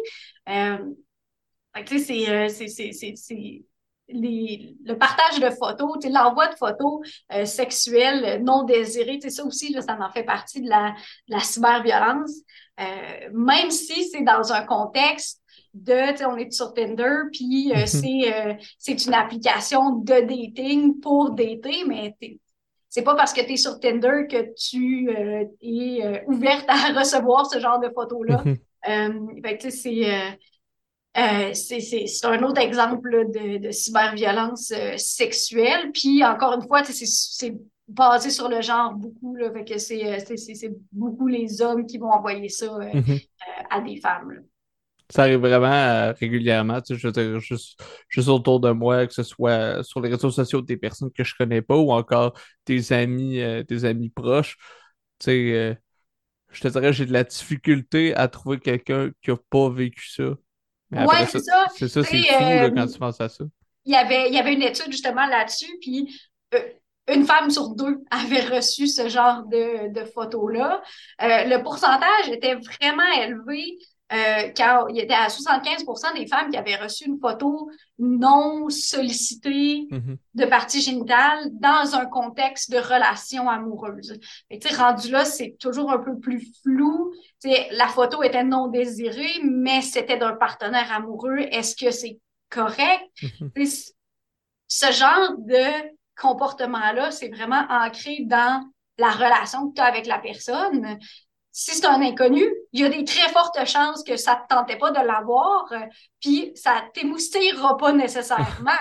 tu sais, c'est les, le partage de photos, l'envoi de photos euh, sexuelles non désirées, ça aussi, là, ça en fait partie de la, de la cyberviolence. Euh, même si c'est dans un contexte de, on est sur Tinder, puis euh, c'est, c'est une application de dating pour dater, mais c'est pas parce que tu es sur Tinder que tu es ouverte à recevoir ce genre de photos-là. fait que, c'est euh, c'est un autre exemple de, de cyberviolence euh, sexuelle. Puis encore une fois, c'est basé sur le genre beaucoup. Là, fait que c'est euh, beaucoup les hommes qui vont envoyer ça mm-hmm. à des femmes. Ça arrive vraiment régulièrement, tu sais, je veux dire, juste, juste, autour de moi, que ce soit sur les réseaux sociaux des personnes que je connais pas ou encore des amis, des amis proches. Tu sais, je te dirais, j'ai de la difficulté à trouver quelqu'un qui a pas vécu ça ouais, c'est ça. C'est ça, c'est fou euh, quand tu penses à ça. il y avait, il y avait une étude justement là-dessus, puis euh, une femme sur deux avait reçu ce genre de, de photos-là. Euh, le pourcentage était vraiment élevé euh, car il était à 75% des femmes qui avaient reçu une photo non sollicitée mm-hmm. de partie génitale dans un contexte de relation amoureuse. Et rendu là, c'est toujours un peu plus flou. T'sais, la photo était non désirée, mais c'était d'un partenaire amoureux. Est-ce que c'est correct? Mm-hmm. Ce genre de comportement-là, c'est vraiment ancré dans la relation que tu as avec la personne si c'est un inconnu, il y a des très fortes chances que ça ne te tentait pas de l'avoir, euh, puis ça ne t'émoustillera pas nécessairement.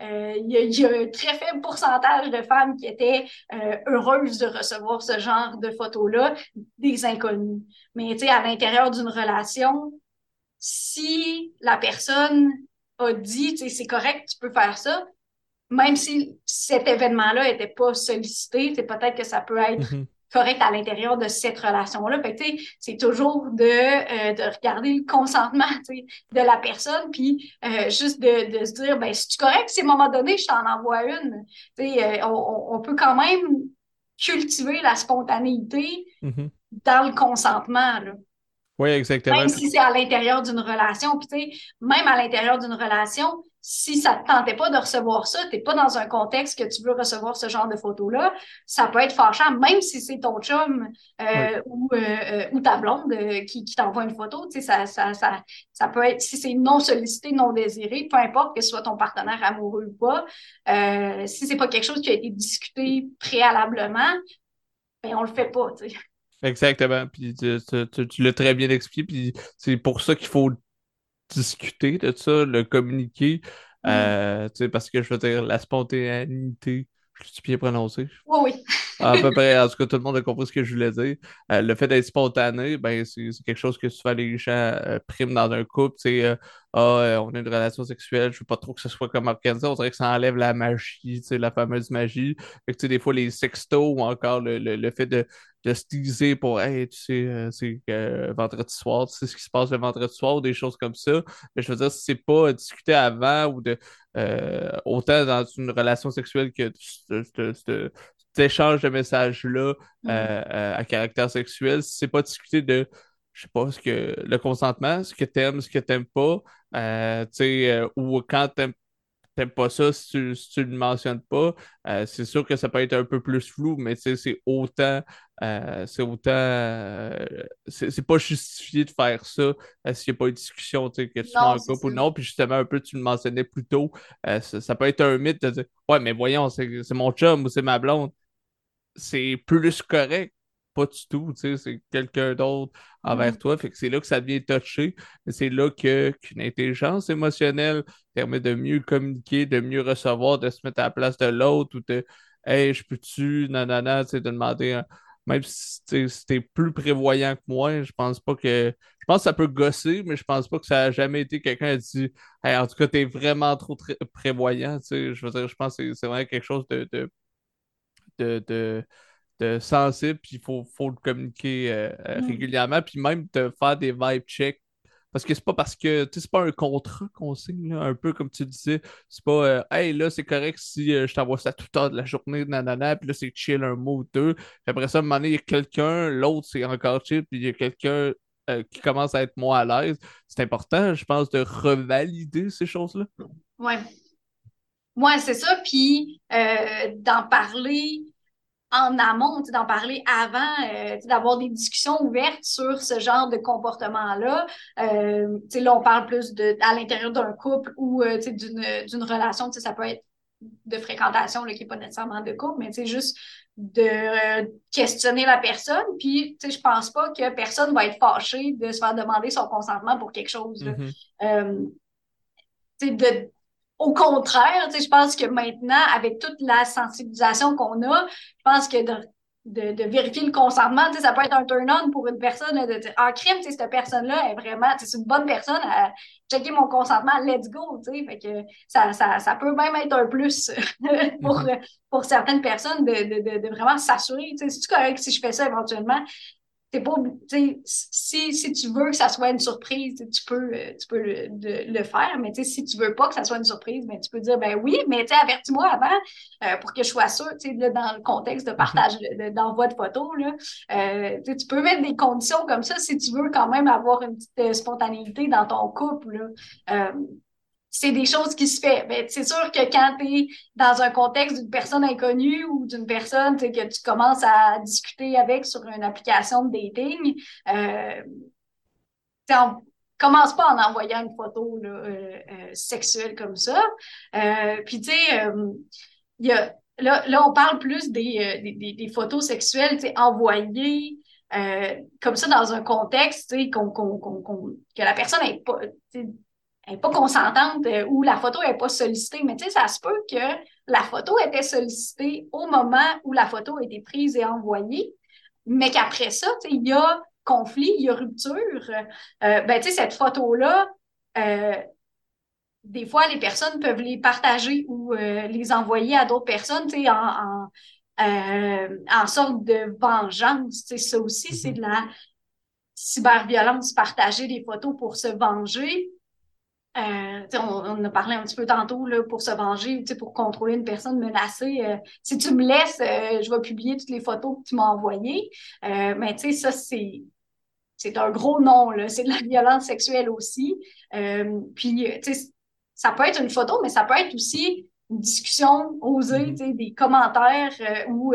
Euh, il, y a, un très faible pourcentage de femmes qui étaient euh, heureuses de recevoir ce genre de photos-là, des inconnus. Mais tu sais, à l'intérieur d'une relation, si la personne a dit, tu sais, c'est correct, tu peux faire ça, même si cet événement-là n'était pas sollicité, peut-être que ça peut être mm-hmm correct à l'intérieur de cette relation-là. c'est toujours de, euh, de regarder le consentement de la personne, puis euh, juste de, de, se dire, ben, si tu correct, si à un moment donné, je t'en envoie une. Euh, on, on, peut quand même cultiver la spontanéité mm-hmm. dans le consentement. Là. Oui, exactement. Même si c'est à l'intérieur d'une relation. Puis, même à l'intérieur d'une relation, si ça ne te tentait pas de recevoir ça, tu n'es pas dans un contexte que tu veux recevoir ce genre de photos-là, ça peut être fâchant, même si c'est ton chum euh, ou, euh, euh, ou, ta blonde qui, qui t'envoie une photo. Ça, ça, ça, ça peut être, si c'est non sollicité, non désiré, peu importe que ce soit ton partenaire amoureux ou pas, si c'est pas quelque chose qui a été discuté préalablement, ben on le fait pas. Exactement. Puis tu, tu l'as très bien expliqué. Puis c'est pour ça qu'il faut discuter de ça, le communiquer. Mm. Euh, parce que je veux dire, la spontanéité, je suis bien prononcé. Oui, oui. À peu près, en tout cas, tout le monde a compris ce que je voulais dire. Euh, le fait d'être spontané, ben, c'est quelque chose que souvent les gens euh, priment dans un couple. Euh, ah, on a une relation sexuelle, je veux pas trop que ce soit comme organisé. On dirait que ça enlève la magie, la fameuse magie. Que, des fois, les sextos ou encore le, le, fait de, de se teaser pour Hey, tu sais, c'est vendredi soir, tu sais ce qui se passe le vendredi soir ou des choses comme ça. Mais je veux dire, si c'est pas discuté avant ou de autant dans une relation sexuelle que échange de messages-là mm. euh, euh, à caractère sexuel, si c'est pas discuter de, je sais pas, ce que le consentement, ce que t'aimes, ce que t'aimes pas, euh, tu sais, ou quand t'aimes t'aimes pas ça si tu, si le mentionnes pas. c'est sûr que ça peut être un peu plus flou, mais c'est autant. c'est autant. c'est pas justifié de faire ça s'il n'y a pas eu de discussion, que tu sois en couple ou non. Puis justement, un peu, tu le mentionnais plus tôt. Ça, peut être un mythe de dire Ouais, mais voyons, c'est mon chum ou c'est ma blonde c'est plus correct. Pas du tout, tu sais, c'est quelqu'un d'autre envers mm. toi. Fait que c'est là que ça devient touché. C'est là que qu'une intelligence émotionnelle permet de mieux communiquer, de mieux recevoir, de se mettre à la place de l'autre ou de Hey, je peux-tu, nanana, tu sais, de demander. Même si t'es plus prévoyant que moi, je pense pas que. Je pense que ça peut gosser, mais je pense pas que ça a jamais été quelqu'un qui dit hey, en tout cas, t'es vraiment trop prévoyant. Tu sais, je veux dire, je pense que c'est vraiment quelque chose de de, de, sensible, puis il faut, faut, le communiquer euh, euh, mm. régulièrement, puis même de faire des vibe checks. Parce que c'est pas parce que, tu sais, c'est pas un contrat qu'on signe, un peu comme tu disais. C'est pas, euh, hey, là, c'est correct si je t'envoie ça tout le temps de la journée, nanana, puis là, c'est chill un mot ou deux. Puis après ça, à un moment donné, il y a quelqu'un, l'autre, c'est encore chill, puis il y a quelqu'un qui commence à être moins à l'aise. C'est important, je pense, de revalider ces choses-là. Ouais. Ouais, c'est ça. Puis euh, d'en parler en amont, d'en parler avant, euh, d'avoir des discussions ouvertes sur ce genre de comportement-là. Euh, là, on parle plus de à l'intérieur d'un couple ou euh, d'une relation, ça peut être de fréquentation là, qui n'est pas nécessairement de couple, mais juste de questionner la personne. Puis, je pense pas que personne va être fâché de se faire demander son consentement pour quelque chose. De au contraire, je pense que maintenant, avec toute la sensibilisation qu'on a, je pense que de, de, de vérifier le consentement, ça peut être un turn-on pour une personne de dire Ah, crime, cette personne-là est vraiment, c'est une bonne personne à checker mon consentement, let's go. Fait que ça, ça, ça peut même être un plus pour, mm-hmm. pour certaines personnes de, de, de, vraiment s'assurer. C'est correct si je fais ça éventuellement? Pas, si, si tu veux que ça soit une surprise, tu peux, euh, tu peux le, faire, mais si tu veux pas que ça soit une surprise, ben, tu peux dire, ben oui, mais avertis-moi avant euh, pour que je sois sûre, dans le contexte de partage, mm-hmm. d'envoi de, photos, là, euh, tu peux mettre des conditions comme ça si tu veux quand même avoir une petite spontanéité dans ton couple. Là c'est des choses qui se font. Mais c'est sûr que quand tu es dans un contexte d'une personne inconnue ou d'une personne que tu commences à discuter avec sur une application de dating, euh, commence pas en envoyant une photo euh, euh, sexuelle comme ça. Euh, puis tu sais, là, là, on parle plus des, des, des photos sexuelles envoyées. comme ça dans un contexte qu'on, qu'on, qu'on, que la personne n'est pas pas consentante euh, ou la photo n'est pas sollicitée. Mais tu sais, ça se peut que la photo était sollicitée au moment où la photo a été prise et envoyée, mais qu'après ça, tu sais, il y a conflit, il y a rupture. Euh, ben, tu sais, cette photo-là, euh, des fois, les personnes peuvent les partager ou les envoyer à d'autres personnes, tu sais, en, en, sorte de vengeance. Tu sais, ça aussi, c'est mm-hmm. de la cyberviolence, partager des photos pour se venger. Euh, on, a parlé un petit peu tantôt là, pour se venger, pour contrôler une personne menacée. Euh, si tu me laisses, euh, je vais publier toutes les photos que tu m'as envoyées. mais tu sais, ça, c'est, un gros nom. C'est de la violence sexuelle aussi. puis, ça peut être une photo, mais ça peut être aussi une discussion osée, mm-hmm. des commentaires ou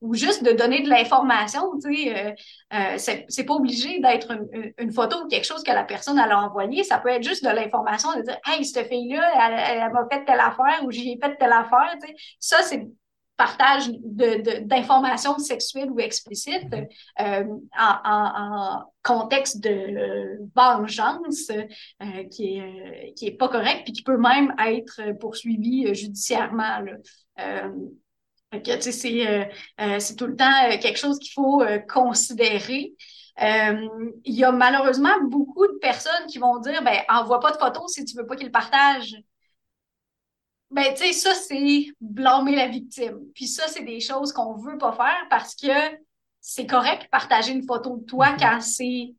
ou juste de donner de l'information, tu sais, euh, euh c'est pas obligé d'être une, photo ou quelque chose que la personne a envoyé, ça peut être juste de l'information, de dire « Hey, cette fille-là, elle, m'a fait telle affaire ou j'ai fait telle affaire », tu sais. Ça, c'est partage d'informations sexuelles ou explicites euh, en, contexte de vengeance euh, qui est qui est pas correct puis qui peut même être poursuivi judiciairement. Euh, euh, c'est tout le temps euh, quelque chose qu'il faut considérer. il y a malheureusement beaucoup de personnes qui vont dire ben envoie pas de photos si tu veux pas qu'ils partagent. Ben, tu sais, ça, c'est blâmer la victime. Puis ça, c'est des choses qu'on veut pas faire parce que c'est correct partager une photo de toi mm-hmm. quand c'est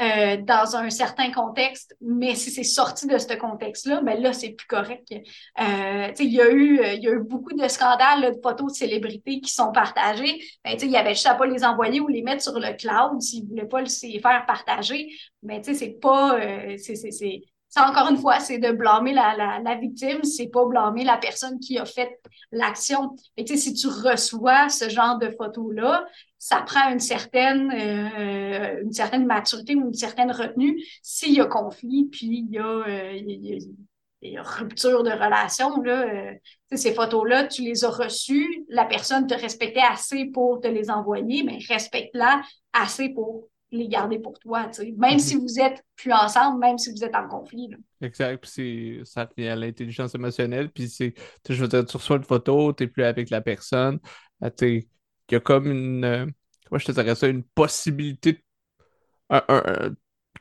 euh, dans un certain contexte, mais si c'est sorti de ce contexte-là, ben là, c'est plus correct. Euh, il, y a eu, euh, il y a eu beaucoup de scandales de photos de célébrités qui sont partagées. Ben, il y avait juste à pas les envoyer ou les mettre sur le cloud s'ils ne voulaient pas les faire partager. Mais c'est pas. Euh, c'est ça, encore une fois, c'est de blâmer la, la, la victime, c'est pas blâmer la personne qui a fait l'action. Mais tu sais, si tu reçois ce genre de photos-là, ça prend une certaine, euh, une certaine maturité ou une certaine retenue s'il y a conflit, puis il y a, euh, il y a, rupture de relation. Là, euh, ces photos-là, tu les as reçues, la personne te respectait assez pour te les envoyer, mais respecte-la assez pour les garder pour toi, même mhm. si vous êtes plus ensemble, même si vous êtes en conflit. Exact, puis ça vient à l'intelligence émotionnelle, puis c'est, je veux dire, tu reçois une photo, tu n'es plus avec la personne, euh, il y a comme une, euh, comment je te dirais ça, une possibilité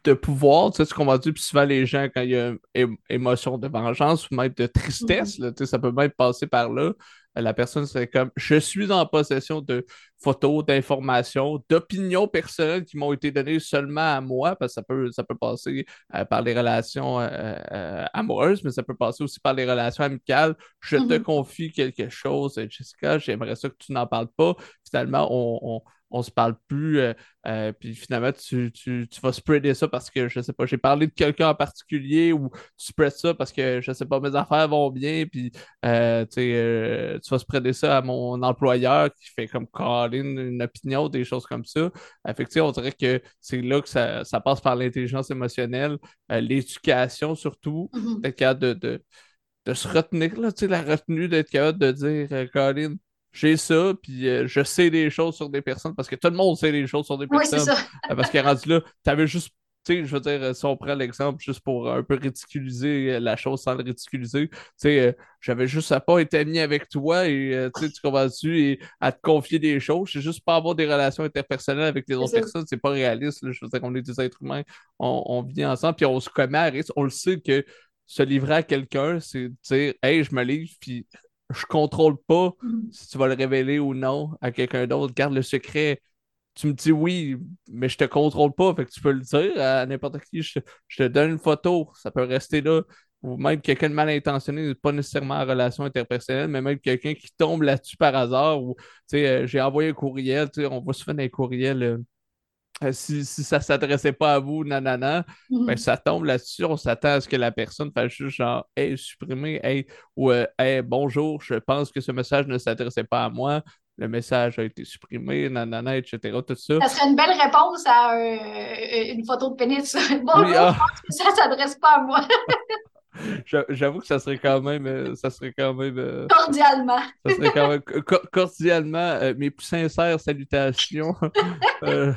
de pouvoir, tu sais ce qu'on va dire, puis souvent les gens, quand il y a une émotion de vengeance ou même de tristesse, mhm. ça peut même passer par là, la personne serait comme je suis en possession de photos, d'informations, d'opinions personnelles qui m'ont été données seulement à moi, parce que ça peut, ça peut passer euh, par les relations euh, euh, amoureuses, mais ça peut passer aussi par les relations amicales. Je te mm-hmm. confie quelque chose, Jessica, j'aimerais ça que tu n'en parles pas. Finalement, on on se parle plus, euh, euh, puis finalement, tu, tu, tu, vas spreader ça parce que, je sais pas, j'ai parlé de quelqu'un en particulier ou tu spreads ça parce que, je sais pas, mes affaires vont bien, puis euh, tu vas spreader ça à mon employeur qui fait comme Colin une opinion, des choses comme ça. Effectivement, on dirait que c'est là que ça, passe par l'intelligence émotionnelle, l'éducation surtout, mm-hmm. d'être capable de, de, se retenir, là, la retenue, d'être capable de dire, Colin, j'ai ça, puis euh, je sais des choses sur des personnes, parce que tout le monde sait des choses sur des personnes. Oui, ça. Euh, parce que rendu là, t'avais juste, tu sais, je veux dire, si on prend l'exemple juste pour un peu ridiculiser la chose sans le ridiculiser, tu sais, euh, j'avais juste à pas être ami avec toi et tu sais, tu comprends-tu, et à te confier des choses. C'est juste pas avoir des relations interpersonnelles avec les autres personnes, c'est pas réaliste. Je veux dire, on est des êtres humains, on, on vit ensemble, puis on se commet à risque. On le sait que se livrer à quelqu'un, c'est dire, hey, je me livre, puis je contrôle pas mm. si tu vas le révéler ou non à quelqu'un d'autre. Garde le secret tu me dis oui, mais je te contrôle pas, fait que tu peux le dire à n'importe qui, je, te donne une photo, ça peut rester là. Ou même quelqu'un de mal intentionné, pas nécessairement en relation interpersonnelle, mais même quelqu'un qui tombe là-dessus par hasard, ou euh, j'ai envoyé un courriel, on va souvent les courriels. Euh, si, si, ça s'adressait pas à vous, nanana, ben, mhm. ça tombe là-dessus. On s'attend à ce que la personne fasse juste genre, hey, supprimer, hey, ou hey, bonjour, je pense que ce message ne s'adressait pas à moi le message a été supprimé, nanana, etc. Tout ça. Ça serait une belle réponse à euh, une photo de pénis. Bonjour, oui, ah. je pense que ça ne s'adresse pas à moi. J'avoue que ça serait quand même. Euh, ça serait quand même. Euh, cordialement. Ça serait quand même. cordialement, mes plus sincères salutations. Euh,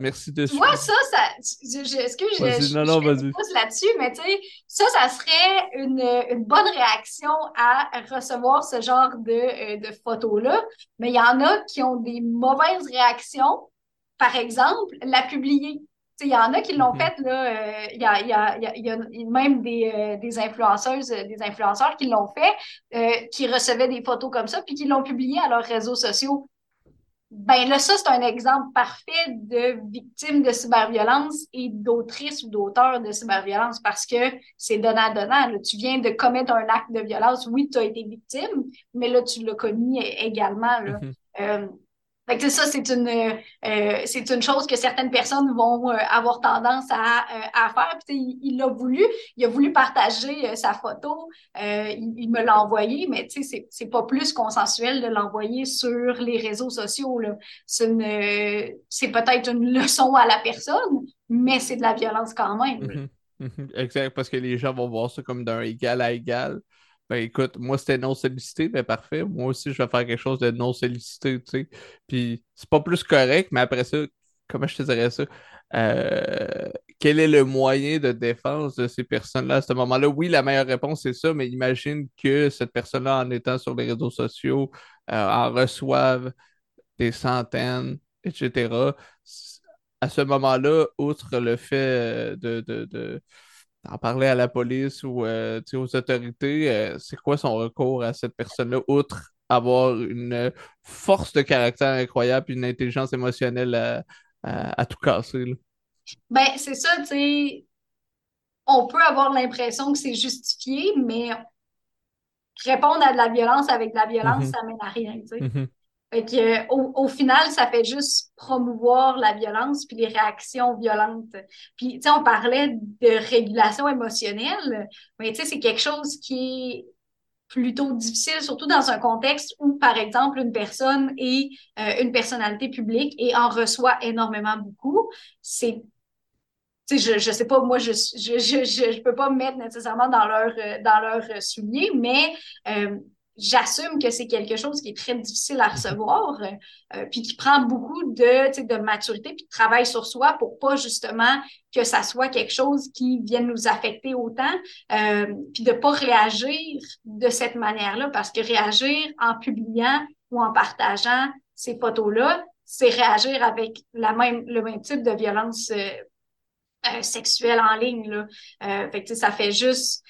merci de Moi, ça, ça. Est-ce que je, je, non, non, là-dessus, mais tu sais, ça, ça serait une, une, bonne réaction à recevoir ce genre de, euh, de photos-là. Mais il y en a qui ont des mauvaises réactions. Par exemple, la publier. Il y en a qui l'ont mm-hmm. fait, là. Il y, a, y, a, y, a, même des, euh, des influenceuses, des influenceurs qui l'ont fait, qui recevaient des photos comme ça, puis qui l'ont publié à leurs réseaux sociaux. Ben là, ça, c'est un exemple parfait de victime de cyberviolence et d'autrice ou d'auteur de cyberviolence parce que c'est donnant-donnant. Tu viens de commettre un acte de violence. Oui, tu as été victime, mais là, tu l'as commis également. Là. Mm-hmm. Euh, ça, c'est une, euh, une chose que certaines personnes vont euh, avoir tendance à, euh, à faire. Il l'a voulu, il a voulu partager sa photo, il, me l'a envoyé, mais c'est, c'est pas plus consensuel de l'envoyer sur les réseaux sociaux. C'est peut-être une leçon à la personne, mais c'est de la violence quand même. Mm-hmm. Mm-hmm. Exact, parce que les gens vont voir ça comme d'un égal à égal. Ben écoute, moi c'était non sollicité, mais parfait. Moi aussi, je vais faire quelque chose de non sollicité, tu sais. Puis c'est pas plus correct, mais après ça, comment je te dirais ça? Euh, quel est le moyen de défense de ces personnes-là à ce moment-là? Oui, la meilleure réponse, c'est ça, mais imagine que cette personne-là, en étant sur les réseaux sociaux, euh, en reçoive des centaines, etc. À ce moment-là, outre le fait de, de en parler à la police ou euh, aux autorités, euh, c'est quoi son recours à cette personne-là, outre avoir une force de caractère incroyable et une intelligence émotionnelle à, tout casser? Ben, c'est ça, tu sais. On peut avoir l'impression que c'est justifié, mais répondre à de la violence avec de la violence, mm-hmm. ça mène à rien, tu sais. Mm-hmm. Fait que, au, final, ça fait juste promouvoir la violence puis les réactions violentes. Puis, tu sais, on parlait de régulation émotionnelle, mais tu sais, c'est quelque chose qui est plutôt difficile, surtout dans un contexte où, par exemple, une personne est euh, une personnalité publique et en reçoit énormément beaucoup. C'est je, je sais pas, moi, je, je, je, je, peux pas me mettre nécessairement dans leur, euh, dans leur soulier, mais euh, j'assume que c'est quelque chose qui est très difficile à recevoir, euh, puis qui prend beaucoup de, de maturité, puis de travail sur soi pour pas justement que ça soit quelque chose qui vienne nous affecter autant, euh, puis de pas réagir de cette manière-là, parce que réagir en publiant ou en partageant ces photos-là, c'est réagir avec la même, le même type de violence euh, sexuelle en ligne. Là. Fait que, ça fait juste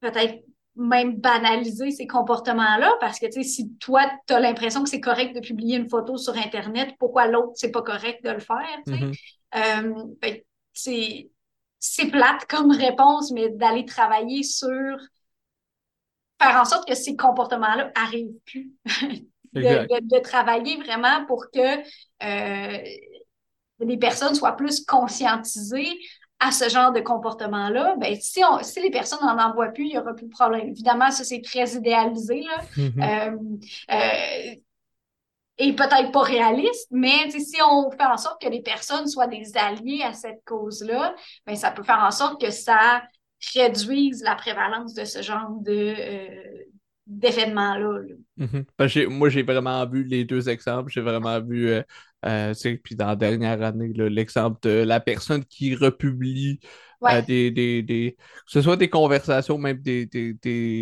peut-être même banaliser ces comportements-là parce que, tu sais, si toi, tu as l'impression que c'est correct de publier une photo sur Internet, pourquoi l'autre, c'est pas correct de le faire, sais? Mm-hmm. Euh, c'est plate comme réponse, mais d'aller travailler sur faire en sorte que ces comportements-là arrivent plus. de, travailler vraiment pour que euh, les personnes soient plus conscientisées à ce genre de comportement-là, ben, si, on, si les personnes n'en envoient plus, il n'y aura plus de problème. Évidemment, ça, c'est très idéalisé, là. Mm-hmm. Euh, euh, et peut-être pas réaliste, mais si on fait en sorte que les personnes soient des alliés à cette cause-là, ben, ça peut faire en sorte que ça réduise la prévalence de ce genre de, euh, d'événements-là. Mm-hmm. moi, j'ai vraiment vu les deux exemples. J'ai vraiment vu euh, puis dans la dernière année, l'exemple de la personne qui republie euh, des, des, des, que ce soit des conversations, même des, des,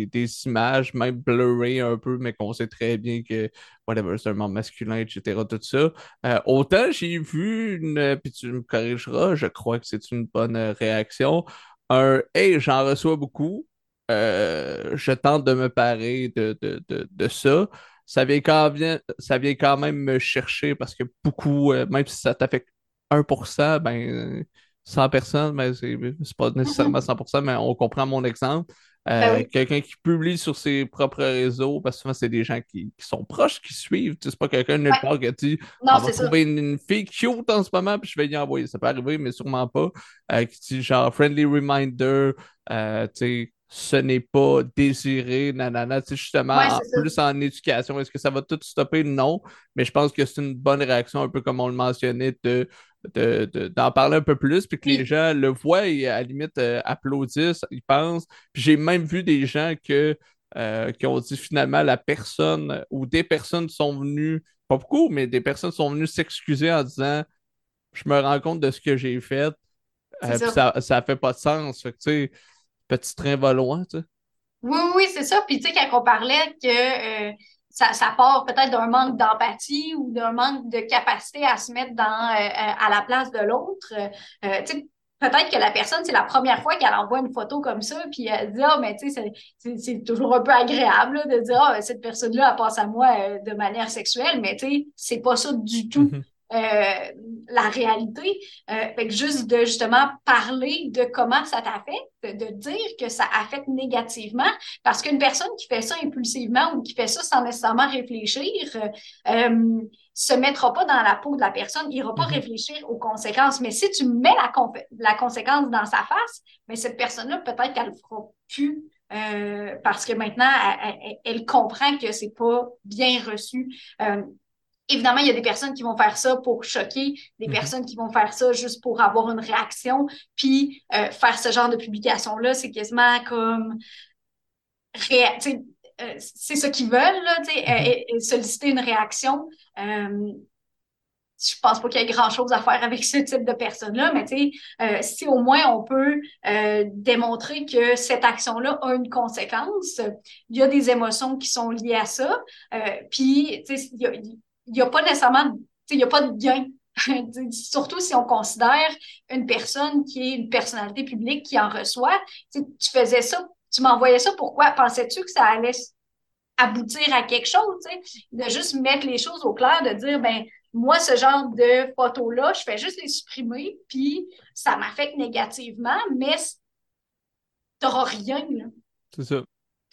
des, images, même blurrées un peu, mais qu'on sait très bien que whatever, c'est un membre masculin, etc. Tout ça. Euh, autant j'ai vu une, puis tu me corrigeras, je crois que c'est une bonne réaction. Un Hey, j'en reçois beaucoup. je tente de me parer de, de, de, de ça ça vient quand même, ça vient quand même me chercher parce que beaucoup, euh, même si ça t'affecte 1%, ben 100 personnes, mais ben, c'est pas nécessairement 100%, mais on comprend mon exemple. Euh, ben quelqu'un qui publie sur ses propres réseaux, parce que souvent, c'est des gens qui, sont proches, qui suivent. C'est pas quelqu'un de nulle part qui dit On va trouver une, fille cute en ce moment, puis je vais y envoyer. Ça peut arriver, mais sûrement pas. Euh, qui dit genre friendly reminder, euh, tu sais ce n'est pas désiré, nanana. Tu sais, justement, plus en éducation, est-ce que ça va tout stopper? Non. Mais je pense que c'est une bonne réaction, un peu comme on le mentionnait, de, d'en parler un peu plus, puis que les gens le voient et à la limite euh, applaudissent, ils pensent. Puis j'ai même vu des gens que, euh, qui ont dit finalement la personne ou des personnes sont venues, pas beaucoup, mais des personnes sont venues s'excuser en disant Je me rends compte de ce que j'ai fait. Euh, ça. ça, fait pas de sens. tu sais, petit train va loin, tu sais. Oui, oui, c'est ça. Puis, tu sais, quand on parlait que euh, ça, ça, part peut-être d'un manque d'empathie ou d'un manque de capacité à se mettre dans, euh, euh, à la place de l'autre, tu sais, peut-être que la personne, c'est la première fois qu'elle envoie une photo comme ça, puis elle dit, ah, mais tu sais, c'est toujours un peu agréable de dire, ah, cette personne-là, elle passe à moi de manière sexuelle, mais tu sais, c'est pas ça du tout. Mm-hmm. Euh, la réalité. Euh, fait que juste de justement parler de comment ça t'affecte, de, dire que ça affecte négativement, parce qu'une personne qui fait ça impulsivement ou qui fait ça sans nécessairement réfléchir, euh, se mettra pas dans la peau de la personne, ira pas mm-hmm. réfléchir aux conséquences. Mais si tu mets la, la conséquence dans sa face, mais cette personne-là, peut-être qu'elle le fera plus. Euh, parce que maintenant, elle, elle, comprend que c'est pas bien reçu. Évidemment, il y a des personnes qui vont faire ça pour choquer, des mhm. personnes qui vont faire ça juste pour avoir une réaction. Puis euh, faire ce genre de publication-là, c'est quasiment comme euh, c'est ce qu'ils veulent, là, mhm. euh, solliciter une réaction. Je pense pas qu'il y ait grand-chose à faire avec ce type de personnes-là, mais si au moins on peut démontrer que cette action-là a une conséquence, il y a des émotions qui sont liées à ça, puis il y a, il n'y a pas nécessairement, il n'y a pas de gain. Surtout si on considère une personne qui est une personnalité publique qui en reçoit. Tu faisais ça, tu m'envoyais ça, pourquoi? Pensais-tu que ça allait aboutir à quelque chose? De juste mettre les choses au clair, de dire, ben moi, ce genre de photos-là, je fais juste les supprimer, puis ça m'affecte négativement, mais tu n'auras rien. C'est ça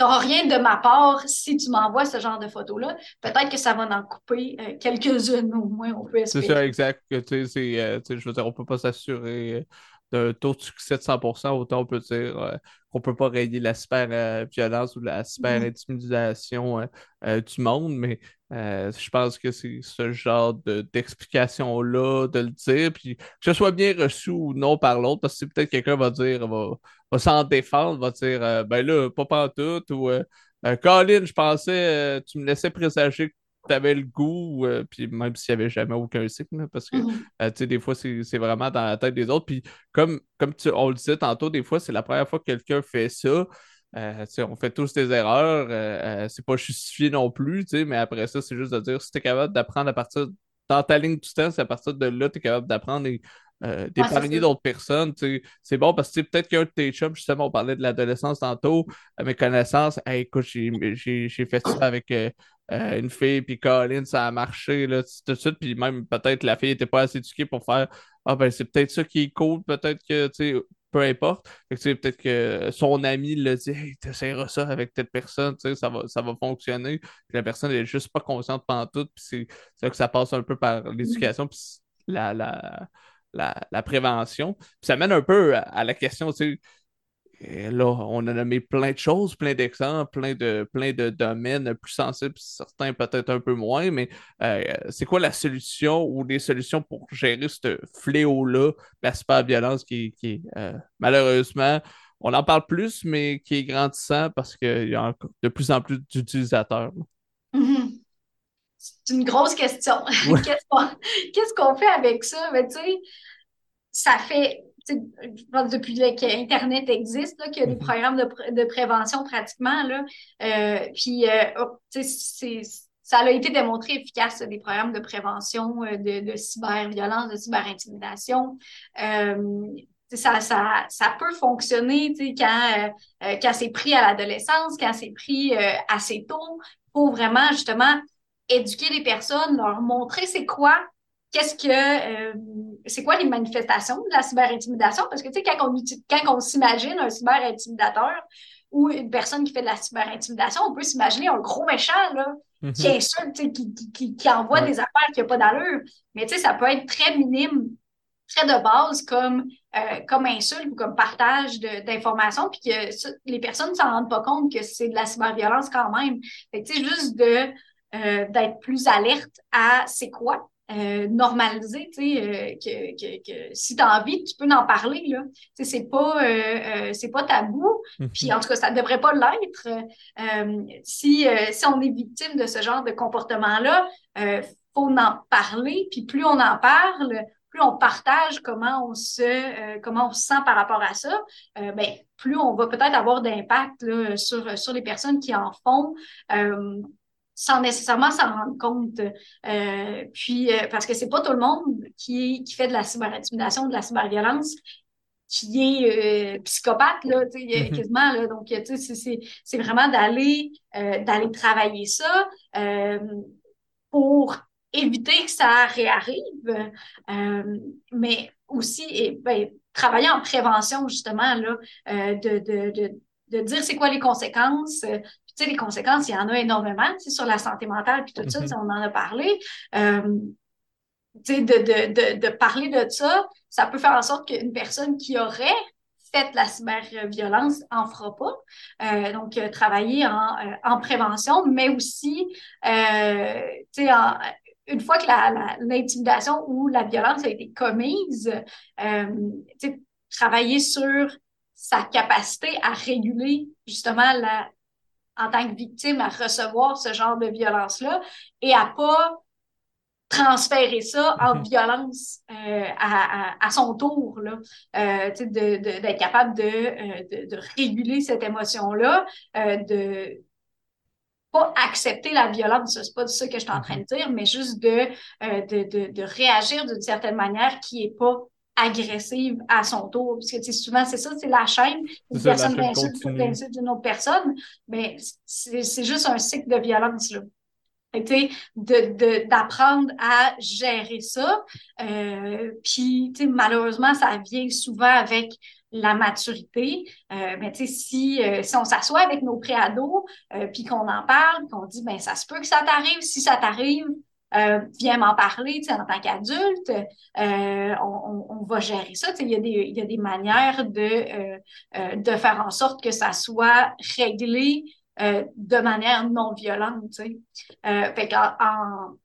n'auras rien de ma part si tu m'envoies ce genre de photos-là. Peut-être que ça va en couper euh, quelques-unes au moins, on peut espérer. C'est ça, exact. Euh, je veux dire, on ne peut pas s'assurer d'un taux de succès de 100%, autant on peut dire euh, qu'on ne peut pas régler la super-violence ou la super-intimidation du monde, mais je pense que c'est ce genre d'explication-là, de, le dire, puis que ce soit bien reçu ou non par l'autre, parce que peut-être quelqu'un va dire, va, va s'en défendre, va dire euh, ben là, pas pantoute, ou euh, euh, Colin, je pensais, tu me laissais présager que tu avais le goût, puis même s'il n'y avait jamais aucun cycle, parce que tu sais, des fois, c'est vraiment dans la tête des autres. Puis comme, comme tu, on le disait tantôt, des fois, c'est la première fois que quelqu'un fait ça. on fait tous des erreurs, c'est pas justifié non plus, mais après ça, c'est juste de dire si tu es capable d'apprendre à partir dans ta ligne du temps, c'est à partir de là, tu es capable d'apprendre et euh, d'épargner d'autres personnes. C'est bon parce que peut-être qu'un de tes chums, justement, on parlait de l'adolescence tantôt, à mes connaissances, écoute, j'ai fait ça avec euh, euh, une fille, puis Colin, ça a marché là, tout de suite, puis même peut-être la fille n'était pas assez éduquée pour faire Ah ben c'est peut-être ça qui est cool, peut-être que tu sais peu importe. Peut-être que son ami le dit Hey, t'essaieras ça avec telle personne, ça va, ça va fonctionner. Puis la personne n'est juste pas consciente pendant tout. Puis c'est que ça passe un peu par l'éducation. Puis la, la, la, prévention. Puis ça mène un peu à, la question, tu sais, là, on a nommé plein de choses, plein d'exemples, plein de, plein de domaines plus sensibles, certains peut-être un peu moins, mais euh, c'est quoi la solution ou les solutions pour gérer ce fléau-là, la violence qui, qui euh, malheureusement, on en parle plus, mais qui est grandissant parce qu'il y a de plus en plus d'utilisateurs. Mm-hmm c'est une grosse question. Qu'est-ce qu'on fait avec ça? Mais tu sais, ça fait, je pense depuis qu'Internet existe, qu'il y a des mm-hmm. programmes de, prévention pratiquement. Là, euh, puis, euh, oh, ça a été démontré efficace, des programmes de prévention euh, de, de cyberviolence, de cyberintimidation. ça, ça, ça peut fonctionner quand, quand c'est pris à l'adolescence, quand c'est pris assez tôt, pour vraiment justement éduquer les personnes, leur montrer c'est quoi qu'est-ce que c'est quoi les manifestations de la cyberintimidation? Parce que tu sais, quand on, quand on s'imagine un cyber-intimidateur, ou une personne qui fait de la cyberintimidation, on peut s'imaginer un gros méchant là, mhm. qui insulte, qui, qui, qui, envoie des affaires qui n'ont pas d'allure. Mais ça peut être très minime, très de base comme, euh, comme insulte ou comme partage d'informations, puis que les personnes ne s'en rendent pas compte que c'est de la cyberviolence quand même. Fait que, juste de euh, d'être plus alerte à c'est quoi euh, normaliser, tu sais, euh, que, que, que, si tu as envie, tu peux en parler, là. Tu sais, c'est pas, euh, c'est pas tabou, mhm. puis en tout cas, ça ne devrait pas l'être. si, si on est victime de ce genre de comportement-là, il faut en parler, puis plus on en parle, plus on partage comment on se, comment on se sent par rapport à ça, ben, plus on va peut-être avoir d'impact sur, sur les personnes qui en font sans nécessairement s'en rendre compte. Euh, puis, euh, parce que c'est pas tout le monde qui, qui fait de la cyberintimidation, de la cyberviolence, qui est euh, psychopathe, là, tu sais, mm-hmm. quasiment, là. Donc, tu sais, c'est vraiment d'aller d'aller travailler ça pour éviter que ça réarrive, mais aussi et, ben, travailler en prévention, justement, là, de, de, de, de dire c'est quoi les conséquences, tu sais, les conséquences, il y en a énormément, tu sais, sur la santé mentale, puis tout ça, mm-hmm. on en a parlé. Euh, tu sais, de, de, de, de, parler de ça, ça peut faire en sorte qu'une personne qui aurait fait la cyberviolence en fera pas. Euh, donc, euh, travailler en, euh, en, prévention, mais aussi, tu sais, une fois que l'intimidation ou la violence a été commise, travailler sur sa capacité à réguler justement la, en tant que victime à recevoir ce genre de violence-là et à pas transférer ça en mhm. violence euh, à, à, à, son tour, là, euh, d'être de, capable de, euh, de, de, réguler cette émotion-là, de pas accepter la violence, c'est pas ça que je suis en train de mhm. dire, mais juste de, de, de, de réagir d'une certaine manière qui est pas agressive à son tour. Parce que souvent, c'est ça, c'est la chaîne. Une personne insulte d'une autre personne. Mais c'est juste un cycle de violence. Là. d'apprendre de, à gérer ça. Euh, puis, malheureusement, ça vient souvent avec la maturité. Euh, mais si, euh, si on s'assoit avec nos préados, euh, puis qu'on en parle, qu'on dit, ben ça se peut que ça t'arrive. Si ça t'arrive, euh, viens m'en parler en tant qu'adulte, euh, on, on, va gérer ça. Il y, a des, y a des manières de, euh, de faire en sorte que ça soit réglé de manière non violente. fait en,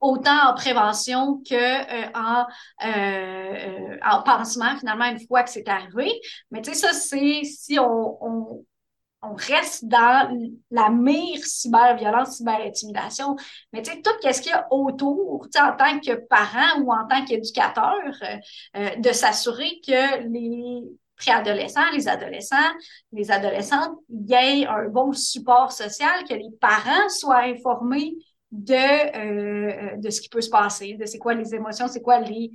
autant en prévention que en, en pansement, finalement, une fois que c'est arrivé. Mais tu sais, ça, c'est si on on reste dans la mire cyber-violence, cyber-intimidation. Mais tu sais, tout ce qu'il y a autour, tu sais, en tant que parent ou en tant qu'éducateur, euh, euh, de s'assurer que les préadolescents, les adolescents, les adolescentes, y ait un bon support social, que les parents soient informés de euh, de ce qui peut se passer, de c'est quoi les émotions, c'est quoi les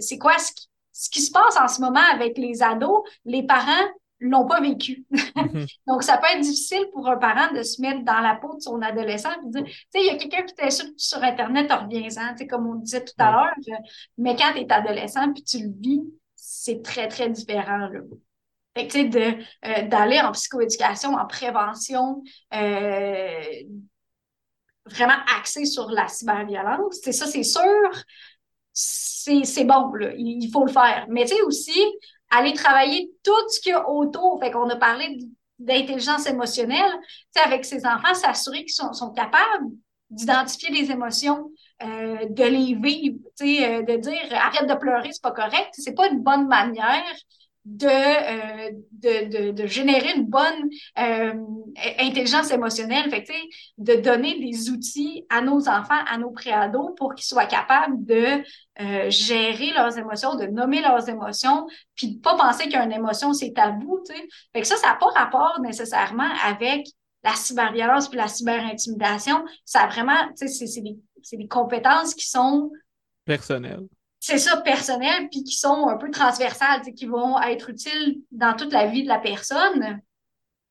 c'est quoi ce ce qui se passe en ce moment avec les ados, les parents l'ont pas vécu. Mhm. Donc, ça peut être difficile pour un parent de se mettre dans la peau de son adolescent et dire, tu sais, il y a quelqu'un qui t'insulte sur Internet, reviens-en, tu sais, comme on disait tout à l'heure. Mais quand tu es adolescent puis tu le vis, c'est très, très différent, là. Fait que, tu sais, de, euh, d'aller en psychoéducation, en prévention, euh, vraiment axé sur la cyberviolence, c'est ça, c'est sûr, c'est, c'est bon, là, il faut le faire. Mais tu sais, aussi, aller travailler tout ce qu'il y a autour. Fait qu'on a parlé d'intelligence émotionnelle, tu avec ses enfants, s'assurer qu'ils sont, sont capables d'identifier les émotions, euh, de les vivre, tu euh, de dire arrête de pleurer, c'est pas correct. C'est pas une bonne manière de, euh, de, de, de, générer une bonne euh, intelligence émotionnelle, fait de donner des outils à nos enfants, à nos préados pour qu'ils soient capables de euh, gérer leurs émotions, de nommer leurs émotions, puis de pas penser qu'une émotion, c'est tabou. Fait que ça, ça n'a pas rapport nécessairement avec la cyberviolence puis la cyberintimidation. Ça a vraiment, c'est des, des compétences qui sont personnelles c'est ça, personnelles, puis qui sont un peu transversales, qui vont être utiles dans toute la vie de la personne.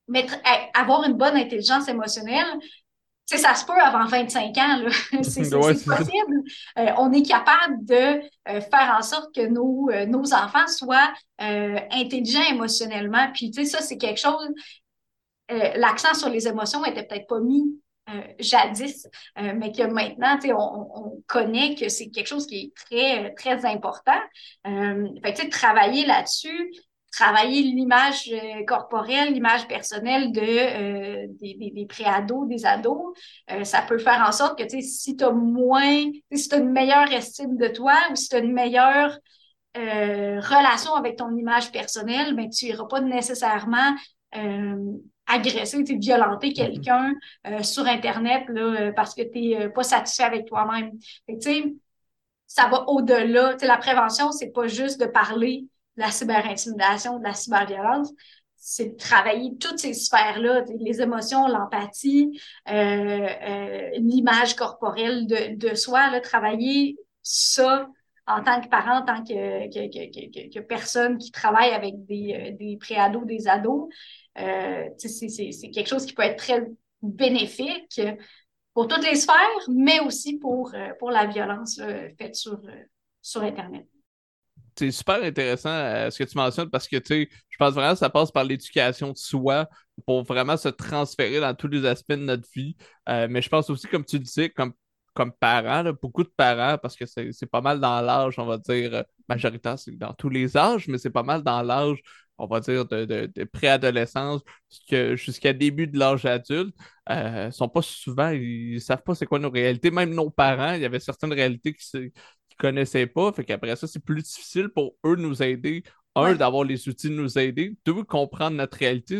Mais avoir une bonne intelligence émotionnelle, ça se peut avant 25 ans, c'est possible. Euh, on est capable de euh, faire en sorte que nos, euh, nos enfants soient intelligents émotionnellement. Puis, tu sais, ça, c'est quelque chose, l'accent sur les émotions n'était peut-être pas mis jadis, mais que maintenant, on, on, connaît que c'est quelque chose qui est très, très important. fait tu sais, travailler là-dessus, travailler l'image euh, corporelle, l'image personnelle de, euh, des, des, des préados, des ados, euh, ça peut faire en sorte que si tu as moins, si tu as une meilleure estime de toi ou si tu as une meilleure relation avec ton image personnelle, ben, tu n'iras pas nécessairement agresser, tu violenter mm-hmm. quelqu'un sur Internet là, parce que tu n'es pas satisfait avec toi-même. Ça va au-delà. La prévention, c'est pas juste de parler de la cyberintimidation, de la cyberviolence, c'est de travailler toutes ces sphères-là, les émotions, l'empathie, euh, euh, l'image corporelle de, de soi, là, travailler ça en tant que parent, en tant que, que, que, personne qui travaille avec des, euh, des préados, des ados, c'est quelque chose qui peut être très bénéfique pour toutes les sphères, mais aussi pour, pour la violence faite sur, sur Internet c'est super intéressant euh, ce que tu mentionnes parce que je pense vraiment que ça passe par l'éducation de soi pour vraiment se transférer dans tous les aspects de notre vie. Euh, mais je pense aussi, comme tu le disais, comme, comme parents, beaucoup de parents, parce que c'est pas mal dans l'âge, on va dire, euh, majoritaire, c'est dans tous les âges, mais c'est pas mal dans l'âge, on va dire, de, de, préadolescence jusqu'à début de l'âge adulte. Ils sont pas souvent, ils savent pas c'est quoi nos réalités. Même nos parents, il y avait certaines réalités qui, connaissaient pas. Fait qu'après ça, c'est plus difficile pour eux de nous aider. Un, d'avoir les outils de nous aider. Deux, comprendre notre réalité.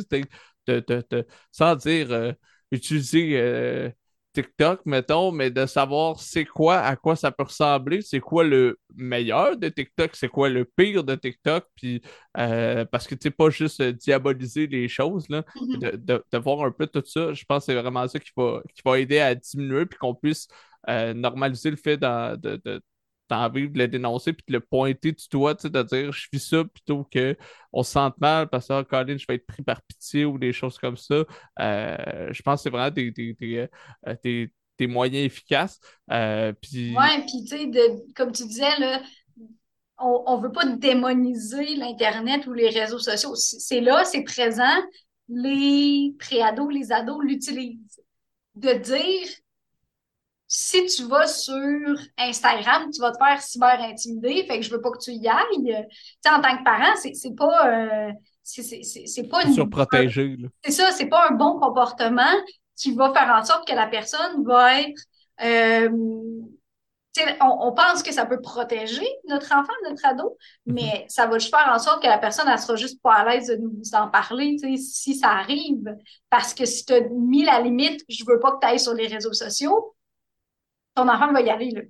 De, de, sans dire euh, utiliser euh, TikTok, mettons, mais de savoir c'est quoi, à quoi ça peut ressembler, c'est quoi le meilleur de TikTok, c'est quoi le pire de TikTok, puis euh, parce que tu sais, pas juste diaboliser les choses, là, mm-hmm. de, voir un peu tout ça, je pense que c'est vraiment ça qui va, qui va aider à diminuer, puis qu'on puisse normaliser le fait de, t'as envie de le dénoncer puis de le pointer du doigt, de dire je vis ça plutôt que on se sente mal parce que Colin, je vais être pris par pitié ou des choses comme ça. Euh, je pense que c'est vraiment des, des, des, euh, moyens efficaces. Euh, puis... Ouais, puis tu sais, comme tu disais, là, on ne veut pas démoniser l'Internet ou les réseaux sociaux. C'est là, c'est présent. Les préados, les ados l'utilisent. De dire si tu vas sur Instagram, tu vas te faire cyber intimider, fait que je veux pas que tu y ailles. Tu sais, en tant que parent, c'est pas. Euh, c'est pas une. Surprotégé. C'est ça, c'est pas un bon comportement qui va faire en sorte que la personne va être. Euh, on, on, pense que ça peut protéger notre enfant, notre ado, mm-hmm. mais ça va juste faire en sorte que la personne, elle sera juste pas à l'aise de nous en parler, si ça arrive. Parce que si tu as mis la limite, je veux pas que tu ailles sur les réseaux sociaux, ton enfant va y aller, là.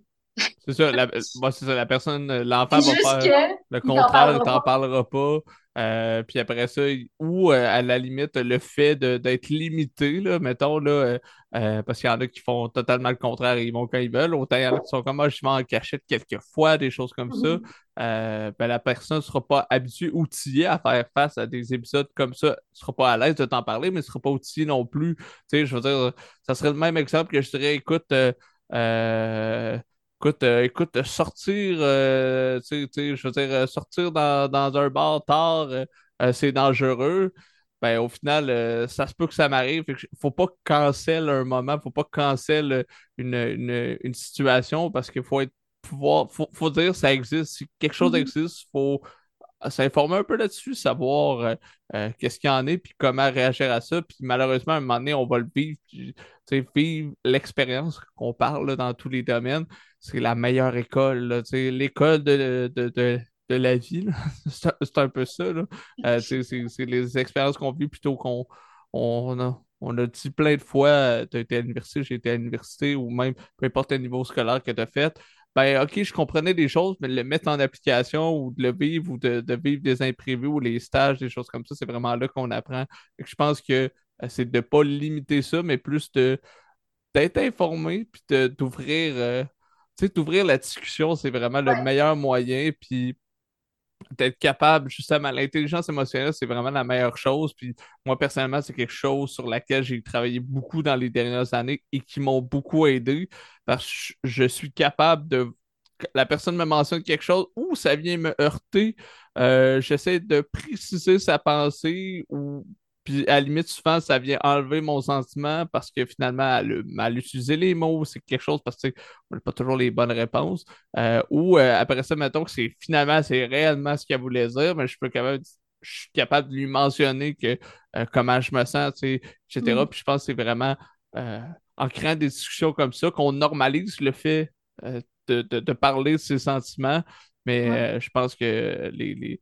C'est ça, la, c'est ça, la personne, l'enfant va faire le contraire, il t'en parlera pas. Euh, puis après ça, ou euh, à la limite, le fait d'être limité, là, mettons, là, euh, parce qu'il y en a qui font totalement le contraire, ils vont quand ils veulent. Autant il y en a qui sont comme moi, ah, je vais en cachette quelques fois, des choses comme ça. Mm-hmm. ben, la personne ne sera pas habituée, outillée à faire face à des épisodes comme ça. Elle ne sera pas à l'aise de t'en parler, mais elle ne sera pas outillée non plus. Tu sais, je veux dire, ça serait le même exemple que je dirais, écoute, euh, écoute, euh, écoute, sortir, euh, je veux dire, sortir dans, un bar tard, c'est dangereux. Ben, au final, ça se peut que ça m'arrive. Faut pas cancel un moment, faut pas cancel une, une, situation parce qu'il faut être pouvoir, faut, faut dire ça existe. Si quelque chose mm-hmm. existe, il faut s'informer un peu là-dessus, savoir euh, euh, qu'est-ce qu'il y en est, puis comment réagir à ça. Puis malheureusement, à un moment donné, on va le vivre. vivre l'expérience qu'on parle dans tous les domaines, c'est la meilleure école. L'école de, de, de, de, la vie, c'est un peu ça. Euh, c'est les expériences qu'on vit plutôt qu'on on a, on a dit plein de fois, tu as été à l'université, j'ai été à l'université, ou même peu importe le niveau scolaire que tu as fait ben, OK, je comprenais des choses, mais le mettre en application ou de le vivre ou de, vivre des imprévus ou les stages, des choses comme ça, c'est vraiment là qu'on apprend. je pense que euh, c'est de ne pas limiter ça, mais plus de d'être informé puis d'ouvrir euh, sais, d'ouvrir la discussion, c'est vraiment le meilleur moyen. Puis d'être capable, justement, l'intelligence émotionnelle, c'est vraiment la meilleure chose. Puis moi, personnellement, c'est quelque chose sur laquelle j'ai travaillé beaucoup dans les dernières années et qui m'ont beaucoup aidé parce que je suis capable de. La personne me mentionne quelque chose ou ça vient me heurter. Euh, j'essaie de préciser sa pensée ou puis à la limite, souvent, ça vient enlever mon sentiment parce que finalement, elle, a utilisé les mots, c'est quelque chose parce qu'on n'a pas toujours les bonnes réponses. Euh, ou euh, après ça, mettons que c'est finalement, c'est réellement ce qu'elle voulait dire, mais je peux capable, je suis capable de lui mentionner que euh, comment je me sens, etc. Mm. Puis je pense que c'est vraiment en créant des discussions comme ça qu'on normalise le fait de, parler de ses sentiments. Mais je pense que les,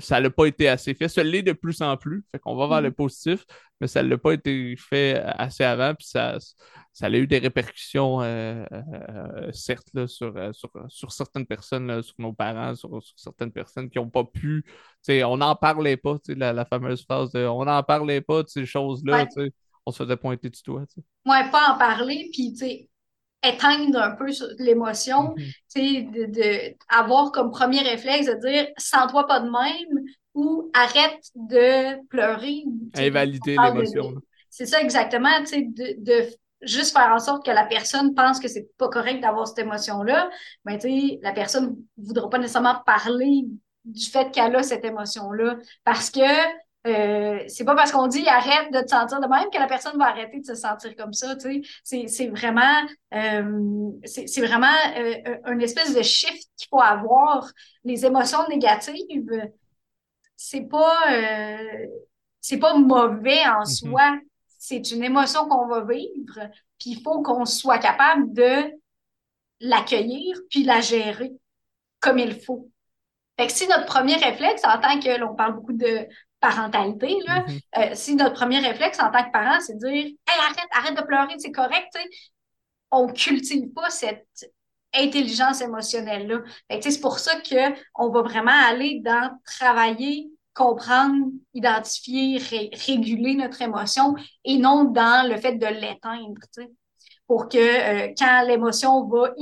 ça n'a pas été assez fait. Ça l'est de plus en plus. Fait qu'on va vers le mm-hmm. positif, mais ça n'a pas été fait assez avant. Puis ça, ça a eu des répercussions, euh, euh, certes, là, sur, euh, sur, sur, certaines personnes, sur nos parents, sur, certaines personnes qui n'ont pas pu. On n'en parlait pas, la, la fameuse phrase de on n'en parlait pas de ces choses-là. On se faisait pointer du doigt. Oui, pas en parler. Puis, tu sais, éteindre un peu l'émotion, mm de, de, avoir comme premier réflexe de dire sens-toi pas de même ou arrête de pleurer. Invalider l'émotion. C'est ça exactement, de, de juste faire en sorte que la personne pense que c'est pas correct d'avoir cette émotion-là, ben, la personne ne voudra pas nécessairement parler du fait qu'elle a cette émotion-là parce que euh, c'est pas parce qu'on dit arrête de te sentir de même que la personne va arrêter de se sentir comme ça. Tu sais. C'est vraiment, euh, c'est vraiment euh, une espèce de shift qu'il faut avoir. Les émotions négatives, c'est pas, c'est pas mauvais en mm-hmm. soi. C'est une émotion qu'on va vivre, puis il faut qu'on soit capable de l'accueillir puis la gérer comme il faut. Fait que si notre premier réflexe, en tant que, l'on parle beaucoup de parentalité, là, mm-hmm. euh, si notre premier réflexe en tant que parent, c'est de dire Hey, arrête, arrête de pleurer, c'est correct, on ne cultive pas cette intelligence émotionnelle-là. C'est pour ça qu'on va vraiment aller dans travailler, comprendre, identifier, réguler notre émotion et non dans le fait de l'éteindre. Pour que euh, quand l'émotion va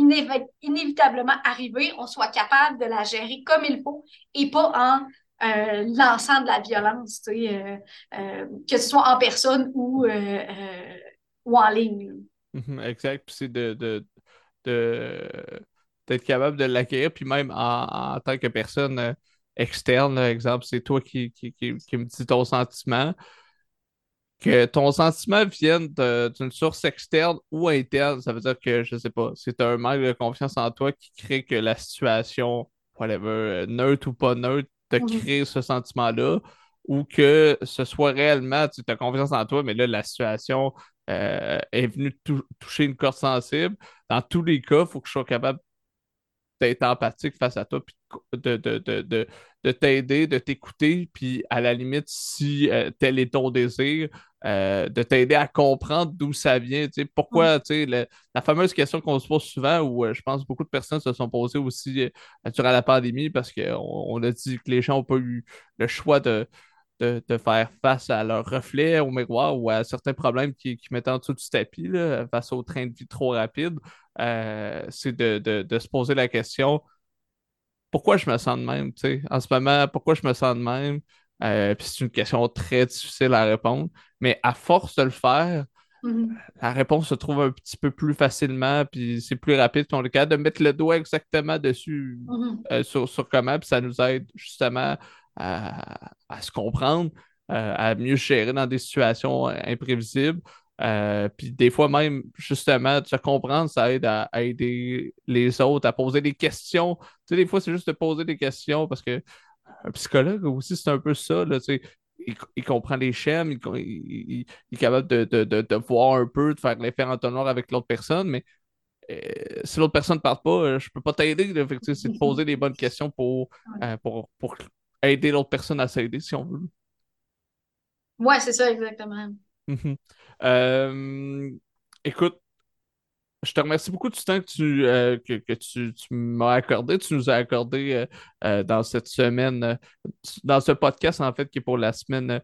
inévitablement arriver, on soit capable de la gérer comme il faut et pas en euh, l'ensemble de la violence, euh, euh, que ce soit en personne ou, ou en ligne. Mhm, exact. Puis c'est de, de, d'être capable de l'accueillir, puis même en, tant que personne externe, exemple, c'est toi qui, qui, qui, me dis ton sentiment, que ton sentiment vienne d'une source externe ou interne, ça veut dire que, je sais pas, c'est un manque de confiance en toi qui crée que la situation, whatever, neutre ou pas neutre, de mhm. créer ce sentiment-là ou que ce soit réellement, tu as confiance en toi, mais là, la situation euh, est venue toucher une corde sensible. Dans tous les cas, il faut que je sois capable d'être empathique face à toi, puis de, de, t'aider, de t'écouter, puis à la limite, si euh, tel est ton désir, euh, de t'aider à comprendre d'où ça vient. Pourquoi, la fameuse question qu'on se pose souvent, où euh, je pense beaucoup de personnes se sont posées aussi durant la pandémie, parce qu'on on a dit que les gens n'ont pas eu le choix de, de, faire face à leur reflet au miroir ou à certains problèmes qui, qui mettaient en dessous du tapis face au train de vie trop rapide. c'est de, se poser la question pourquoi je me sens de même, tu sais, en ce moment, pourquoi je me sens de même? Euh, puis c'est une question très difficile à répondre, mais à force de le faire, mm-hmm. la réponse se trouve un petit peu plus facilement, puis c'est plus rapide. Puis on est capable de mettre le doigt exactement dessus mm-hmm. euh, sur, comment, puis ça nous aide justement à, se comprendre, euh, à mieux gérer dans des situations imprévisibles. Euh, puis des fois même, justement, de se comprendre, ça aide à, aider les autres, à poser des questions. Tu sais, des fois, c'est juste de poser des questions parce que un psychologue aussi, c'est un peu ça, là, sais. Il, comprend les schèmes, il, est capable de, voir un peu, de faire l'effet entonnoir avec l'autre personne, mais euh, si l'autre personne ne parle pas, euh, je ne peux pas t'aider. C'est de poser des bonnes questions pour, pour, pour aider l'autre personne à s'aider, si on veut. Ouais, c'est ça, exactement. Mhm. Euh, écoute, je te remercie beaucoup du temps que tu, euh, que, tu, m'as accordé. Tu nous as accordé euh, dans cette semaine, dans ce podcast, en fait, qui est pour la semaine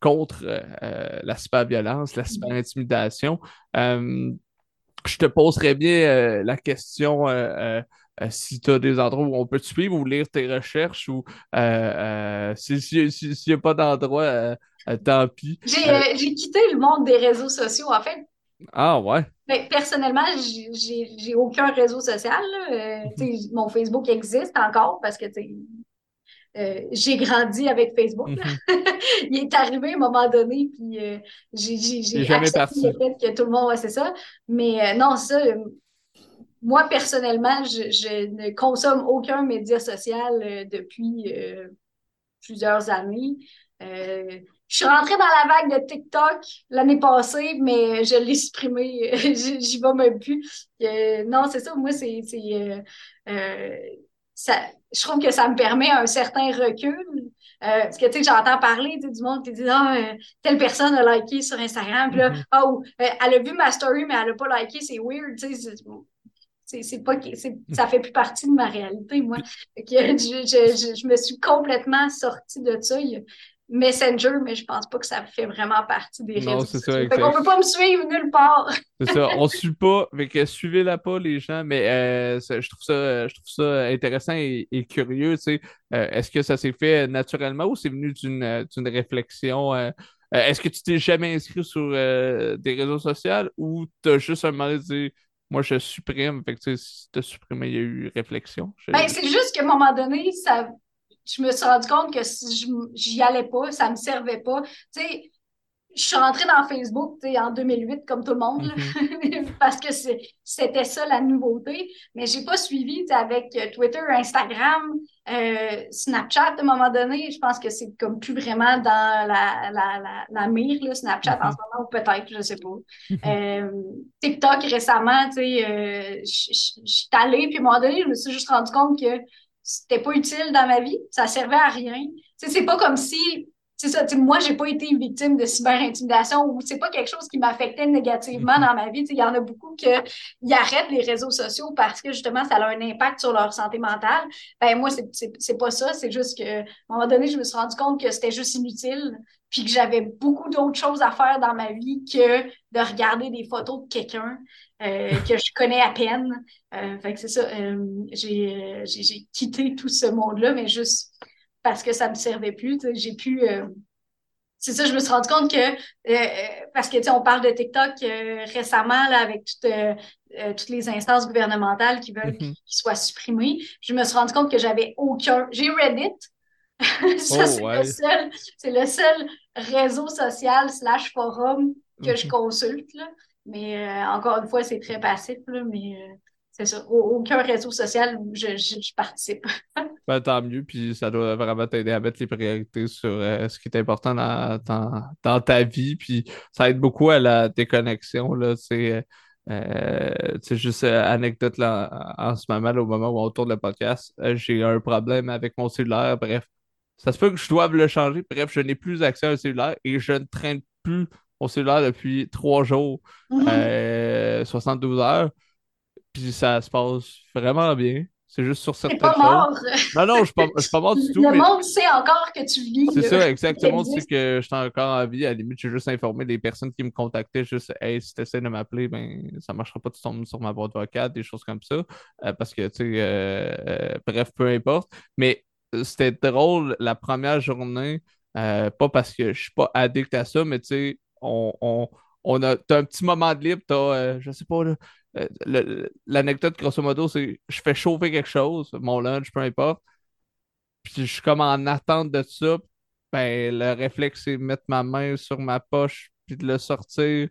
contre la cyberviolence, la cyberintimidation. je te poserais bien la question si tu as des endroits où on peut te suivre ou lire tes recherches ou s'il n'y a pas d'endroit, tant pis. J'ai quitté le monde des réseaux sociaux, en fait. Ah ouais. Mais personnellement, j'ai aucun réseau social. Mhm. mon Facebook existe encore parce que euh, j'ai grandi avec Facebook. Mhm. Il est arrivé à un moment donné, puis euh, j'ai accepté le fait que tout le monde, ouais, c'est ça. Mais euh, non, ça, moi, personnellement, je, ne consomme aucun média social depuis plusieurs années. Je suis rentrée dans la vague de TikTok l'année passée, mais je l'ai supprimé. J'y vais même plus. Euh, non, c'est ça. Moi, c'est. Euh, euh, ça, je trouve que ça me permet un certain recul. parce que, tu sais, j'entends parler du monde qui dit Ah, telle personne a liké sur Instagram. Puis là, oh, elle a vu ma story, mais elle n'a pas liké. C'est weird. Tu sais, c'est pas ça fait plus partie de ma réalité moi que je, je, je, me suis complètement sortie de ça Messenger, mais je pense pas que ça fait vraiment partie des réseaux sociaux. Fait qu'on peut pas me suivre nulle part. c'est ça, on suit pas, mais que suivez-la pas les gens, mais euh, je, trouve ça, je trouve ça intéressant et, curieux, tu sais. Euh, est-ce que ça s'est fait naturellement ou c'est venu d'une réflexion? Euh, est-ce que tu t'es jamais inscrit sur des réseaux sociaux ou tu as juste un moment dit moi je supprime, fait que tu sais, si tu as supprimé, il y a eu réflexion? Ben, c'est juste qu'à un moment donné, ça je me suis rendu compte que si j'y allais pas, ça me servait pas. Tu sais, je suis rentrée dans Facebook en 2008, comme tout le monde, mm-hmm. parce que c'était ça la nouveauté. Mais j'ai pas suivi avec euh, Twitter, Instagram, euh, Snapchat à un moment donné. Je pense que c'est comme plus vraiment dans la, la, la, mire, là, Snapchat en mm-hmm. ce moment, ou peut-être, je sais pas. Mm-hmm. Euh, TikTok récemment, tu sais, je suis allée, puis à un moment donné, je me suis juste rendu compte que c'était pas utile dans ma vie, ça servait à rien. c'est pas comme si c'est ça, moi, j'ai pas été victime de cyberintimidation ou c'est pas quelque chose qui m'affectait négativement mm-hmm. dans ma vie. Il y en a beaucoup qui arrêtent les réseaux sociaux parce que justement, ça a un impact sur leur santé mentale. Ben moi, c'est pas ça. C'est juste que à un moment donné, je me suis rendu compte que c'était juste inutile, puis que j'avais beaucoup d'autres choses à faire dans ma vie que de regarder des photos de quelqu'un. Euh, que je connais à peine. Euh, fait que c'est ça, euh, j'ai quitté tout ce monde-là, mais juste parce que ça me servait plus. J'ai pu. c'est ça, je me suis rendu compte que, parce que, tu sais, on parle de TikTok récemment, là, avec toutes les instances gouvernementales qui veulent mm-hmm. qu'il soit supprimé. Je me suis rendu compte que j'avais aucun. J'ai Reddit. ça, oh, c'est le seul, c'est le seul réseau social slash forum que je mm-hmm. consulte. Là. Mais euh, encore une fois, c'est très passif, là, mais euh, c'est ça. Aucun réseau social où je, je, participe. ben, tant mieux, puis ça doit vraiment t'aider à mettre les priorités sur euh, ce qui est important dans, dans, dans, ta vie, puis ça aide beaucoup à la déconnexion, c'est... c'est juste anecdote là, en, ce moment, au moment où on tourne le podcast, j'ai un problème avec mon cellulaire. Bref, ça se peut que je doive le changer. Bref, je n'ai plus accès à un cellulaire et je ne traîne plus au cellulaire depuis trois jours, 72 mm-hmm. euh, heures. Puis ça se passe vraiment bien. C'est juste sur certaines pas mort. Non, non, je ne suis, pas mort du tout. Le monde sait encore que tu vis. C'est ça, exactement. C'est que je suis encore en vie. À la limite, j'ai juste informé les personnes qui me contactaient. Juste, hey, si tu essaies de m'appeler, ben, ça ne marchera pas, tu tombes sur ma boîte vocale, des choses comme ça. Euh, parce que, tu sais, euh, bref, peu importe. Mais c'était drôle la première journée. pas parce que je suis pas addict à ça, mais tu sais, on, on, a, as un petit moment de libre, t'as, euh, je sais pas, euh, l'anecdote grosso modo, c'est je fais chauffer quelque chose, mon lunch, peu importe, puis je suis comme en attente de ça, ben le réflexe c'est mettre ma main sur ma poche, puis de le sortir,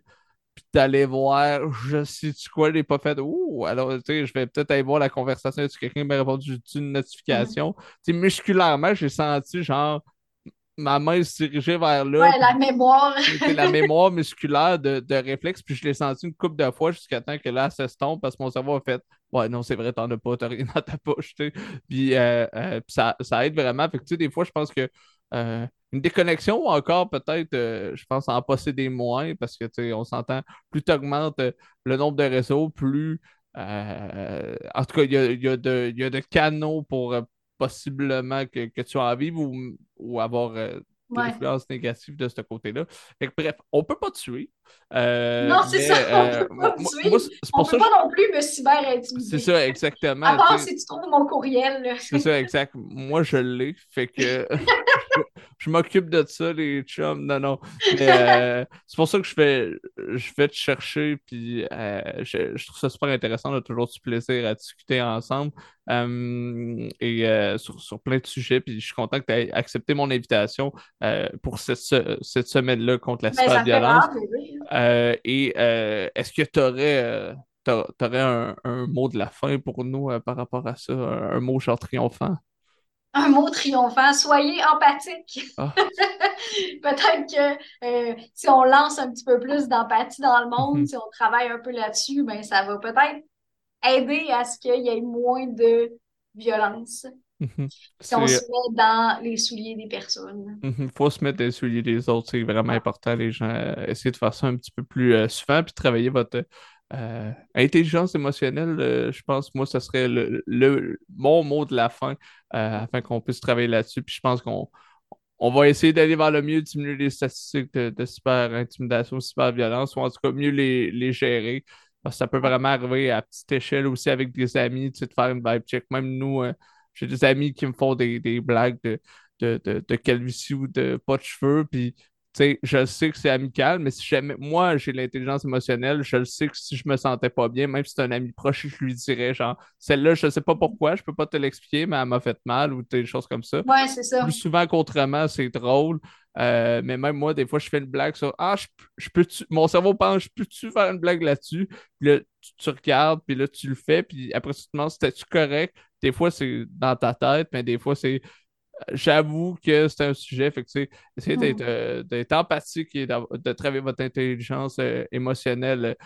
puis d'aller voir, je sais-tu quoi, je pas fait, ouh, alors tu sais, je vais peut-être aller voir la conversation, si quelqu'un m'a répondu une notification? Mm-hmm. Tu sais, musculairement, j'ai senti genre, ma main se dirigeait vers là. Ouais, la mémoire. C'était la mémoire musculaire de, de réflexe. Puis je l'ai senti une couple de fois jusqu'à temps que là, ça se tombe parce que mon cerveau a fait Ouais, non, c'est vrai, t'en as pas, t'as rien dans ta poche. Tu sais. Puis, euh, euh, ça, ça, aide vraiment. Fait que, tu sais, des fois, je pense que euh, une déconnexion ou encore peut-être, je pense, en posséder moins parce que, tu sais, on s'entend, plus tu augmentes le nombre de réseaux, plus. en tout cas, il y a, y, a y a de canaux pour possiblement que, tu as envie ou, ou avoir euh, des influences négatives de ce côté-là. bref, on peut pas tuer, Euh, non, c'est ça. on euh, peut pas me tuer. on peut pas non plus me cyber-intimider. C'est ça, exactement. À part si tu trouves mon courriel. C'est ça, exact. Moi, je l'ai. Fait que je, m'occupe de ça, les chums. Non, non. Euh, c'est pour ça que je vais, je vais te chercher. Puis je, trouve ça super intéressant. On a toujours du plaisir à discuter ensemble. et sur, plein de sujets. Puis je suis content que tu aies accepté mon invitation pour cette, cette semaine-là contre la ben, cyberviolence. Euh, et euh, est-ce que tu aurais, euh, un, mot de la fin pour nous par rapport à ça, un, mot genre triomphant? Un mot triomphant, soyez empathique. Ah. Peut-être que si on lance un petit peu plus d'empathie dans le monde, mhm. si on travaille un peu là-dessus, ben, ça va peut-être aider à ce qu'il y ait moins de violence. Mhm. Si on se met dans les souliers des personnes. Il mhm. faut se mettre dans les souliers des autres, c'est vraiment important. Les gens, euh, essayer de faire ça un petit peu plus euh, souvent, puis travailler votre euh, intelligence émotionnelle. je pense, moi, ce serait le, mon mot de la fin, afin qu'on puisse travailler là-dessus. Puis je pense qu'on on va essayer d'aller vers le mieux, diminuer les statistiques de, super intimidation, super violence, ou en tout cas mieux les, les gérer. Parce que ça peut vraiment arriver à petite échelle aussi avec des amis, tu sais, de faire une vibe check. Même nous, j'ai des amis qui me font des, blagues de, de, de, de, calvitie ou de pas de cheveux. Puis, tu sais, je sais que c'est amical, mais si jamais moi j'ai l'intelligence émotionnelle, je le sais que si je me sentais pas bien, même si c'est un ami proche, je lui dirais genre, celle-là, je sais pas pourquoi, je peux pas te l'expliquer, mais elle m'a fait mal ou des choses comme ça. Ouais, c'est ça. Plus souvent qu'autrement, c'est drôle. Euh, mais même moi, des fois, je fais une blague sur Ah, je, peux mon cerveau pense, je peux-tu faire une blague là-dessus? Tu, regardes, puis là, tu le fais, puis après, tu te demandes si tu correct? Des fois, c'est dans ta tête, mais des fois, c'est. J'avoue que c'est un sujet, fait que essayez d'être, mm. euh, d'être empathique et de travailler votre intelligence euh, émotionnelle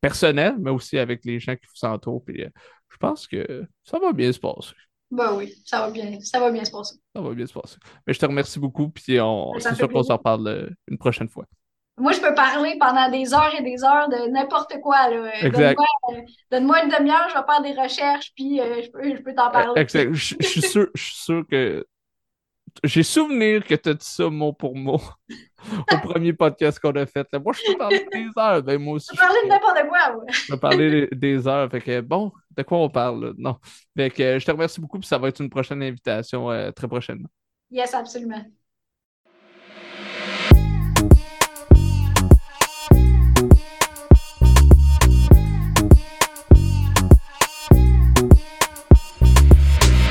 personnelle, mais aussi avec les gens qui vous entourent. Puis je pense que ça va bien se passer. Ben oui, ça va bien, ça va bien se passer. Ça va bien se passer. Mais je te remercie beaucoup, puis on, c'est sûr qu'on s'en reparle euh, une prochaine fois. Moi, je peux parler pendant des heures et des heures de n'importe quoi. Là. Donne-moi, euh, donne-moi une demi-heure, je vais faire des recherches, puis euh, je peux, je peux t'en parler. Exact. Je, suis sûr, je suis sûr que j'ai souvenir que tu as dit ça mot pour mot au premier podcast qu'on a fait. Moi, je peux parler des heures. Ben, moi aussi. Je peux parler de n'importe quoi. Je peux parler des heures. Fait que, bon, de quoi on parle? Non. Fait que, je te remercie beaucoup. Puis ça va être une prochaine invitation euh, très prochainement. Yes, absolument.